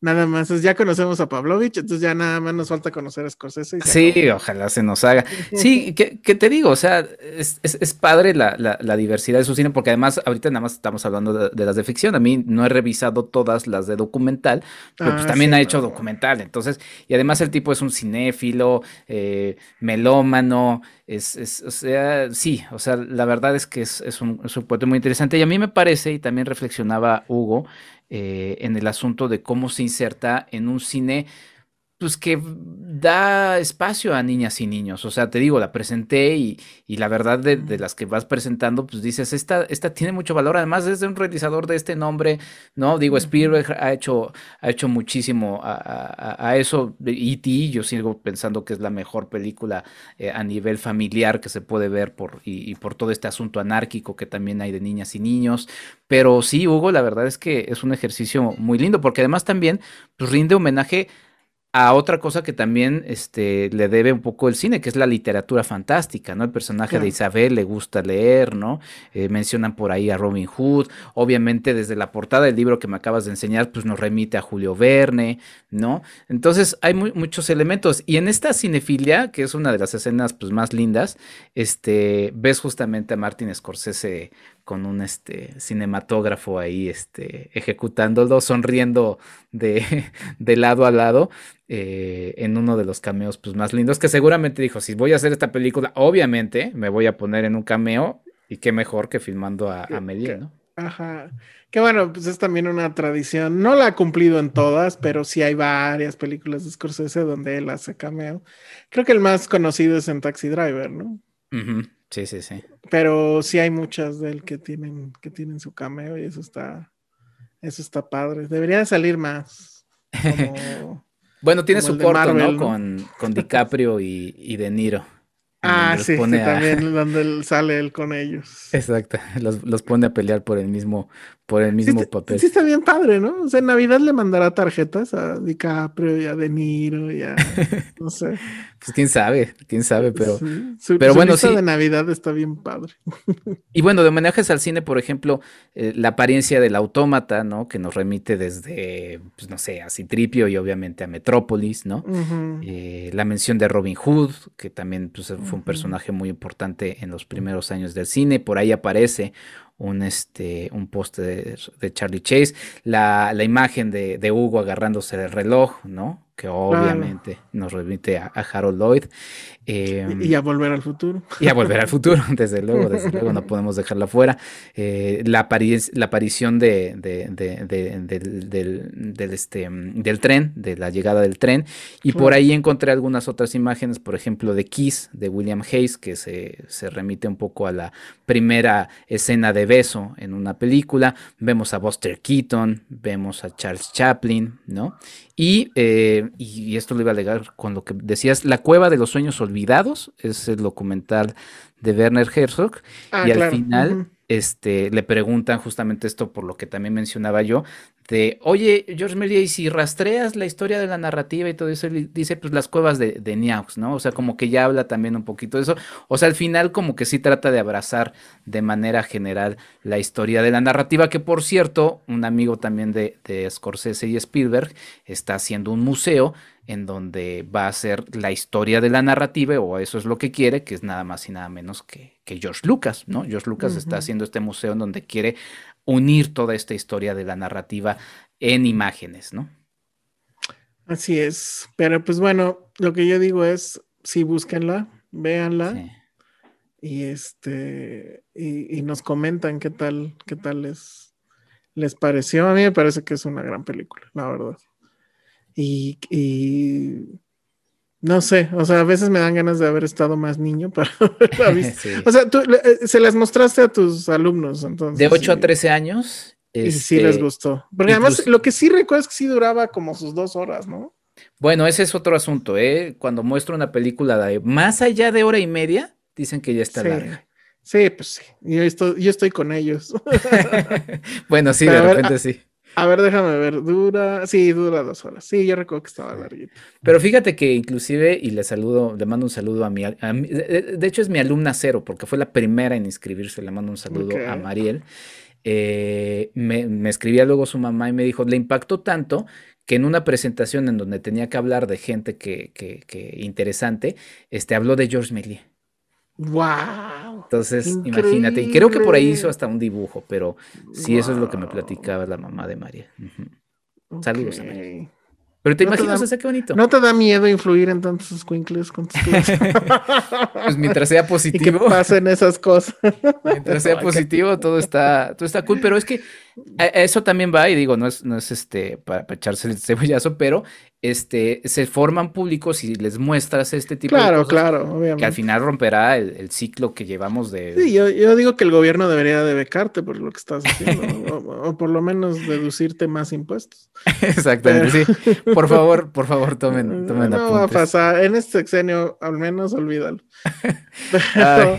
nada más. Ya conocemos a Pavlovich, entonces ya nada más nos falta conocer a Scorsese. sí, ojalá se nos haga. Sí, que, te digo, o sea, es, es, padre la, la, diversidad de su cine, porque además ahorita nada más estamos hablando de, las de ficción. A mí no he revisado todas las de documental, pero pues ah, también ha hecho documental. Entonces, y además el tipo es un cinéfilo, eh, melómano, es, es, o sea, sí, o sea, la verdad es que es, es un, es un poeta muy interesante. Y a mí me parece, y también reflexionaba Hugo, eh, en el asunto de cómo se inserta en un cine pues que da espacio a niñas y niños. O sea, te digo, la presenté y, la verdad de, las que vas presentando, pues dices, esta, esta tiene mucho valor. Además, es de un realizador de este nombre, ¿no? Digo, Spielberg ha hecho, ha hecho muchísimo a, eso. E.T., yo sigo pensando que es la mejor película eh, a nivel familiar que se puede ver por, y, por todo este asunto anárquico que también hay de niñas y niños. Pero sí, Hugo, la verdad es que es un ejercicio muy lindo, porque además también pues, rinde homenaje a otra cosa que también este, le debe un poco el cine, que es la literatura fantástica, ¿no? El personaje de Isabel le gusta leer, ¿no? Eh, mencionan por ahí a Robin Hood, obviamente desde la portada del libro que me acabas de enseñar, pues nos remite a Julio Verne, ¿no? Entonces hay muchos elementos. Y en esta cinefilia, que es una de las escenas pues, más lindas, este, ves justamente a Martin Scorsese con un este, cinematógrafo ahí este, ejecutándolo, sonriendo de, de lado a lado, eh, en uno de los cameos pues, más lindos, que seguramente dijo, si voy a hacer esta película, obviamente me voy a poner en un cameo, y qué mejor que filmando a, a ¿no? Ajá. Que bueno, pues es también una tradición. No la ha cumplido en todas, pero sí hay varias películas de Scorsese donde él hace cameo. Creo que el más conocido es en Taxi Driver, ¿no? Sí, sí, sí. Pero sí hay muchas de él que tienen, que tienen su cameo y eso está, eso está padre. Debería de salir más. bueno, tiene su corto, ¿no? Con, con DiCaprio y, y De Niro. Ah, sí, también donde sale él con ellos. Exacto, los, los, pone a pelear por el mismo, por el mismo papel. Sí, está bien padre, ¿no? O sea, en Navidad le mandará tarjetas a DiCaprio y a De Niro y a, no sé. pues quién sabe, quién sabe, pero, pero bueno, sí. de Navidad está bien padre. y bueno, de homenajes al cine, por ejemplo, eh, la apariencia del autómata, ¿no? Que nos remite desde, pues no sé, a Citripio y obviamente a Metrópolis, ¿no? Eh, la mención de Robin Hood, que también pues, fue un personaje muy importante en los primeros años del cine, por ahí aparece un, este, un poste de, Charlie Chase, la, la imagen de, de, Hugo agarrándose del reloj, ¿no? Que obviamente nos remite a, Harold Lloyd. Em, y a volver al futuro. Y a volver al futuro, desde luego, desde luego, no podemos dejarla fuera. Eh, la, la, aparición de, del, este, del tren, de la llegada del tren. Y por ahí encontré algunas otras imágenes, por ejemplo, de Kiss, de William Hayes, que se, se remite un poco a la primera escena de beso en una película. Vemos a Buster Keaton, vemos a Charles Chaplin, ¿no? Y, eh, y, esto lo iba a alegar con lo que decías, La Cueva de los Sueños Olvidados, es el documental de Werner Herzog, ah, y al final este, le preguntan justamente esto por lo que también mencionaba yo, de, oye, George Méliès, y si rastreas la historia de la narrativa y todo eso, dice, pues las cuevas de, de Niaux, ¿no? O sea, como que ya habla también un poquito de eso. O sea, al final como que sí trata de abrazar de manera general la historia de la narrativa, que por cierto, un amigo también de, de Scorsese y Spielberg está haciendo un museo en donde va a ser la historia de la narrativa, o eso es lo que quiere, que es nada más y nada menos que, que George Lucas, ¿no? George Lucas está haciendo este museo en donde quiere unir toda esta historia de la narrativa en imágenes, ¿no? Así es, pero pues bueno, lo que yo digo es, sí, búsquenla, véanla. Y este, y, nos comentan qué tal, qué tal les, les pareció. A mí me parece que es una gran película, la verdad. Y, no sé, o sea, a veces me dan ganas de haber estado más niño para O sea, tú eh, se las mostraste a tus alumnos, entonces. De 8 a 13 años. Y sí les este, gustó. Porque además lo que sí recuerdo es que sí duraba como sus dos horas, ¿no? Bueno, ese es otro asunto, ¿eh? Cuando muestro una película de más allá de hora y media, dicen que ya está larga. Sí, pues sí. Yo estoy, yo estoy con ellos. bueno, sí, de repente sí. A ver, déjame ver, dura, sí, dura dos horas. Sí, yo recuerdo que estaba larguito. Pero fíjate que inclusive, y le saludo, le mando un saludo a mi, de, hecho es mi alumna cero, porque fue la primera en inscribirse, le mando un saludo a Mariel. Eh, me, escribía luego su mamá y me dijo, le impactó tanto que en una presentación en donde tenía que hablar de gente que, que, que interesante, este, habló de George Méliès. ¡Wow! Entonces, imagínate, y creo que por ahí hizo hasta un dibujo, pero sí, eso es lo que me platicaba la mamá de María. Saludos a María. Pero te imaginas, o sea, qué bonito. ¿No te da miedo influir en tantos squinkles con tus Pues mientras sea positivo. Y que pasen esas cosas. mientras sea positivo, todo está, todo está cool. Pero es que eso también va, y digo, no es, no es este para, echarse el cebollazo, pero este, se forman públicos y les muestras este tipo de cosas. Claro, claro, obviamente. Que al final romperá el, ciclo que llevamos de. Sí, yo, digo que el gobierno debería de becarte por lo que estás haciendo, o, por lo menos deducirte más impuestos. Exactamente, sí. Por favor, por favor, tomen, tomen No va a pasar. En este sexenio, al menos olvídalo. Pero,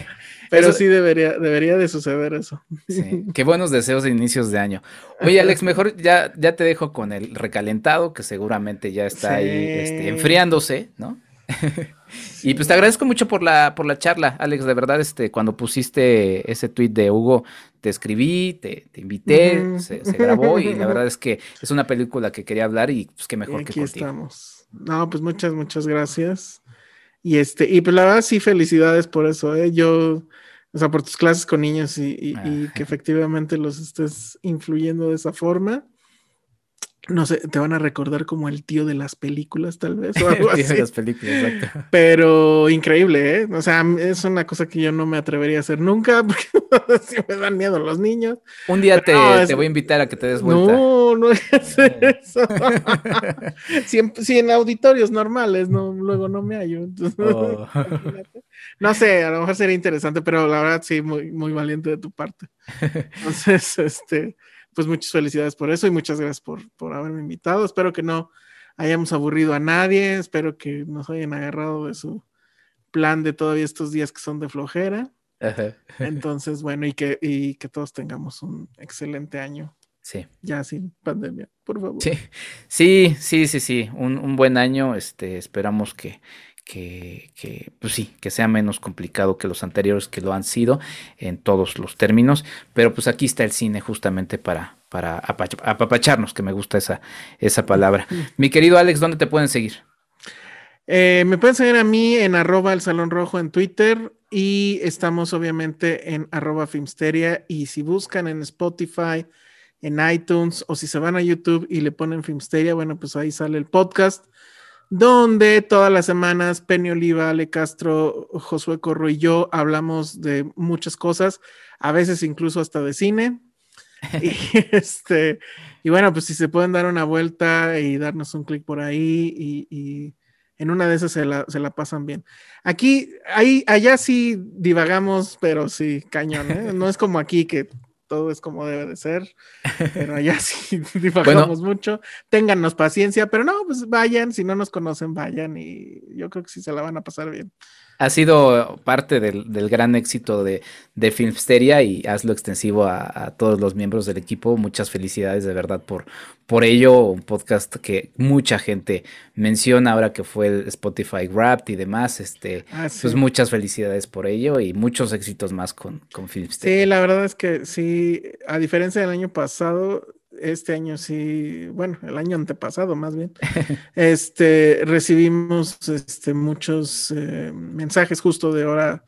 pero sí debería, debería de suceder eso. Sí. Qué buenos deseos de inicios de año. Oye, Alex, mejor ya, ya te dejo con el recalentado, que seguramente ya está ahí este, enfriándose, ¿no? y pues te agradezco mucho por la, por la charla, Alex. De verdad, este, cuando pusiste ese tweet de Hugo, te escribí, te, te invité, se, grabó y la verdad es que es una película que quería hablar y pues qué mejor que contigo. estamos. No, pues muchas, muchas gracias. Y este, y pues la verdad sí, felicidades por eso, ¿eh? Yo, o sea, por tus clases con niños y, y que efectivamente los estés influyendo de esa forma no sé, te van a recordar como el tío de las películas, tal vez, o algo así. de las películas, exacto. Pero increíble, ¿eh? O sea, es una cosa que yo no me atrevería a hacer nunca, porque si me dan miedo los niños. Un día te, voy a invitar a que te des vuelta. No, no es eso. si, en, auditorios normales, no, luego no me hallo. Oh. no sé, a lo mejor sería interesante, pero la verdad sí, muy, muy valiente de tu parte. Entonces, este pues muchas felicidades por eso y muchas gracias por, por haberme invitado. Espero que no hayamos aburrido a nadie, espero que nos hayan agarrado de su plan de todavía estos días que son de flojera. Entonces, bueno, y que, y que todos tengamos un excelente año. Sí. Ya sin pandemia, por favor. Sí, sí, sí, sí, sí. Un, un buen año. Este, esperamos que, que, que, pues sí, que sea menos complicado que los anteriores que lo han sido en todos los términos, pero pues aquí está el cine justamente para, para apapacharnos, que me gusta esa, esa palabra. Mi querido Alex, ¿dónde te pueden seguir? Eh, me pueden seguir a mí en arroba el Salón Rojo en Twitter y estamos obviamente en arroba Filmsteria y si buscan en Spotify, en iTunes o si se van a YouTube y le ponen Filmsteria, bueno, pues ahí sale el podcast donde todas las semanas Penny Oliva, Ale Castro, Josué Corro y yo hablamos de muchas cosas, a veces incluso hasta de cine. y, este, y bueno, pues si se pueden dar una vuelta y darnos un clic por ahí y, en una de esas se la, se la, pasan bien. Aquí, ahí, allá sí divagamos, pero sí, cañón, ¿eh? No es como aquí que todo es como debe de ser, pero allá sí divagamos mucho. Téngannos paciencia, pero no, pues vayan, si no nos conocen, vayan y yo creo que sí se la van a pasar bien ha sido parte del, gran éxito de, de, Filmsteria y hazlo extensivo a, todos los miembros del equipo. Muchas felicidades de verdad por, por ello. Un podcast que mucha gente menciona ahora que fue el Spotify Wrapped y demás. Este, ah, Pues muchas felicidades por ello y muchos éxitos más con, con Filmsteria. Sí, la verdad es que sí, a diferencia del año pasado, este año sí, bueno, el año antepasado más bien, este, recibimos este, muchos eh, mensajes justo de ahora.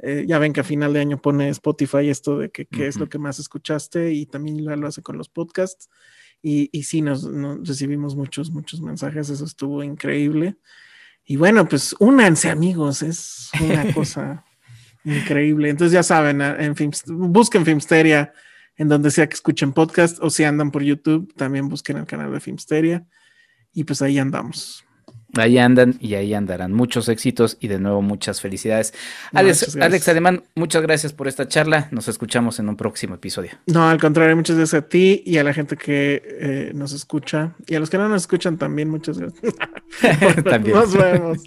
Eh, ya ven que a final de año pone Spotify esto de que qué es lo que más escuchaste y también lo hace con los podcasts. Y, y sí, nos, recibimos muchos, muchos mensajes, eso estuvo increíble. Y bueno, pues únanse amigos, es una cosa increíble. Entonces ya saben, en busquen Filmsteria en donde sea que escuchen podcast o si andan por YouTube, también busquen el canal de Filmsteria y pues ahí andamos. Ahí andan y ahí andarán. Muchos éxitos y de nuevo muchas felicidades. Alex, Alex Alemán, muchas gracias por esta charla. Nos escuchamos en un próximo episodio. No, al contrario, muchas gracias a ti y a la gente que eh, nos escucha. Y a los que no nos escuchan también, muchas gracias. también. Nos vemos.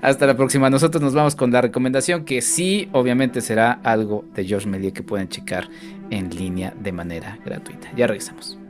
Hasta la próxima. Nosotros nos vamos con la recomendación que sí, obviamente será algo de George Melia que pueden checar en línea de manera gratuita. Ya regresamos.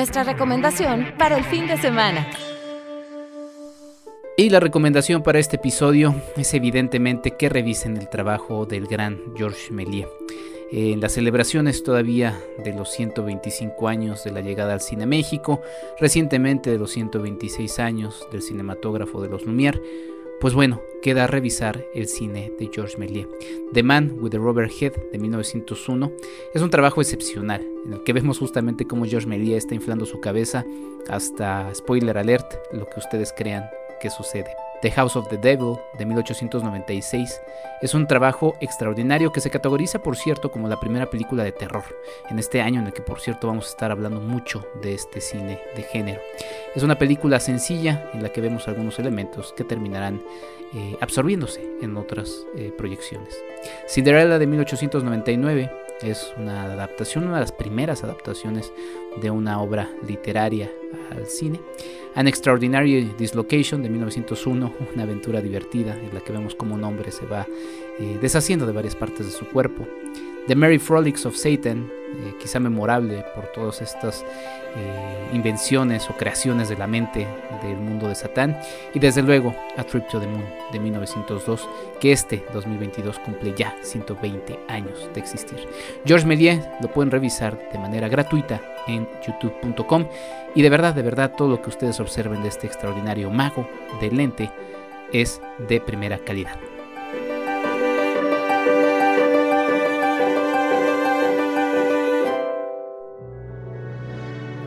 Nuestra recomendación para el fin de semana. Y la recomendación para este episodio es evidentemente que revisen el trabajo del gran Georges Méliès. En las celebraciones todavía de los 125 años de la llegada al cine a México, recientemente de los 126 años del cinematógrafo de los Lumière, pues bueno, queda revisar el cine de George Méliès. The Man with the Rubber Head de 1901 es un trabajo excepcional en el que vemos justamente cómo George Méliès está inflando su cabeza hasta spoiler alert, lo que ustedes crean que sucede. The House of the Devil de 1896 es un trabajo extraordinario que se categoriza, por cierto, como la primera película de terror en este año en el que, por cierto, vamos a estar hablando mucho de este cine de género. Es una película sencilla en la que vemos algunos elementos que terminarán eh, absorbiéndose en otras eh, proyecciones. Cinderella de 1899 es una adaptación, una de las primeras adaptaciones de una obra literaria al cine. An Extraordinary Dislocation de 1901, una aventura divertida en la que vemos cómo un hombre se va eh, deshaciendo de varias partes de su cuerpo. The Merry Frolics of Satan, eh, quizá memorable por todas estas eh, invenciones o creaciones de la mente del mundo de Satán. Y desde luego A Trip to the Moon de 1902, que este 2022 cumple ya 120 años de existir. George Méliès lo pueden revisar de manera gratuita en youtube.com y de verdad, de verdad, todo lo que ustedes observen de este extraordinario mago del lente es de primera calidad.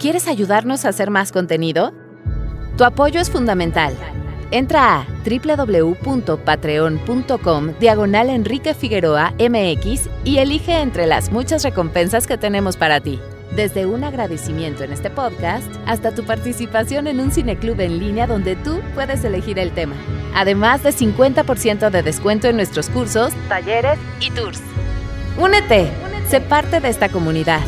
¿Quieres ayudarnos a hacer más contenido? Tu apoyo es fundamental. Entra a www.patreon.com diagonal Enrique Figueroa MX y elige entre las muchas recompensas que tenemos para ti. Desde un agradecimiento en este podcast hasta tu participación en un cineclub en línea donde tú puedes elegir el tema. Además de 50% de descuento en nuestros cursos, talleres y tours. Únete, sé parte de esta comunidad.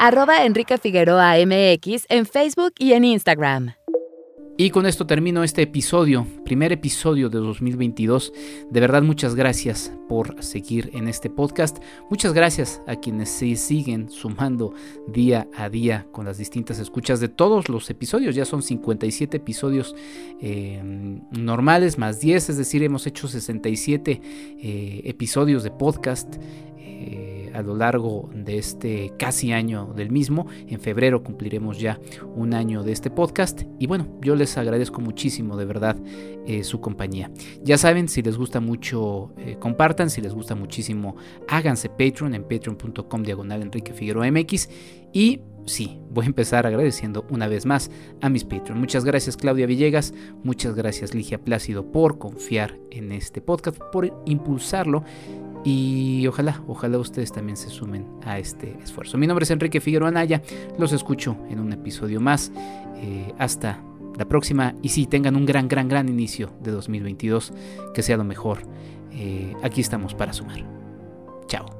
Arroba Enrique Figueroa MX en Facebook y en Instagram. Y con esto termino este episodio, primer episodio de 2022. De verdad muchas gracias por seguir en este podcast. Muchas gracias a quienes se siguen sumando día a día con las distintas escuchas de todos los episodios. Ya son 57 episodios eh, normales más 10, es decir, hemos hecho 67 eh, episodios de podcast. Eh, a lo largo de este casi año del mismo. En febrero cumpliremos ya un año de este podcast y bueno, yo les agradezco muchísimo de verdad eh, su compañía. Ya saben, si les gusta mucho, eh, compartan, si les gusta muchísimo, háganse Patreon en patreon.com diagonal Enrique Figueroa MX y sí, voy a empezar agradeciendo una vez más a mis Patreon. Muchas gracias Claudia Villegas, muchas gracias Ligia Plácido por confiar en este podcast, por impulsarlo y ojalá, ojalá ustedes también se sumen a este esfuerzo. Mi nombre es Enrique Figueroa Anaya, los escucho en un episodio más. Eh, hasta la próxima y sí, tengan un gran, gran, gran inicio de 2022, que sea lo mejor. Eh, aquí estamos para sumar. Chao.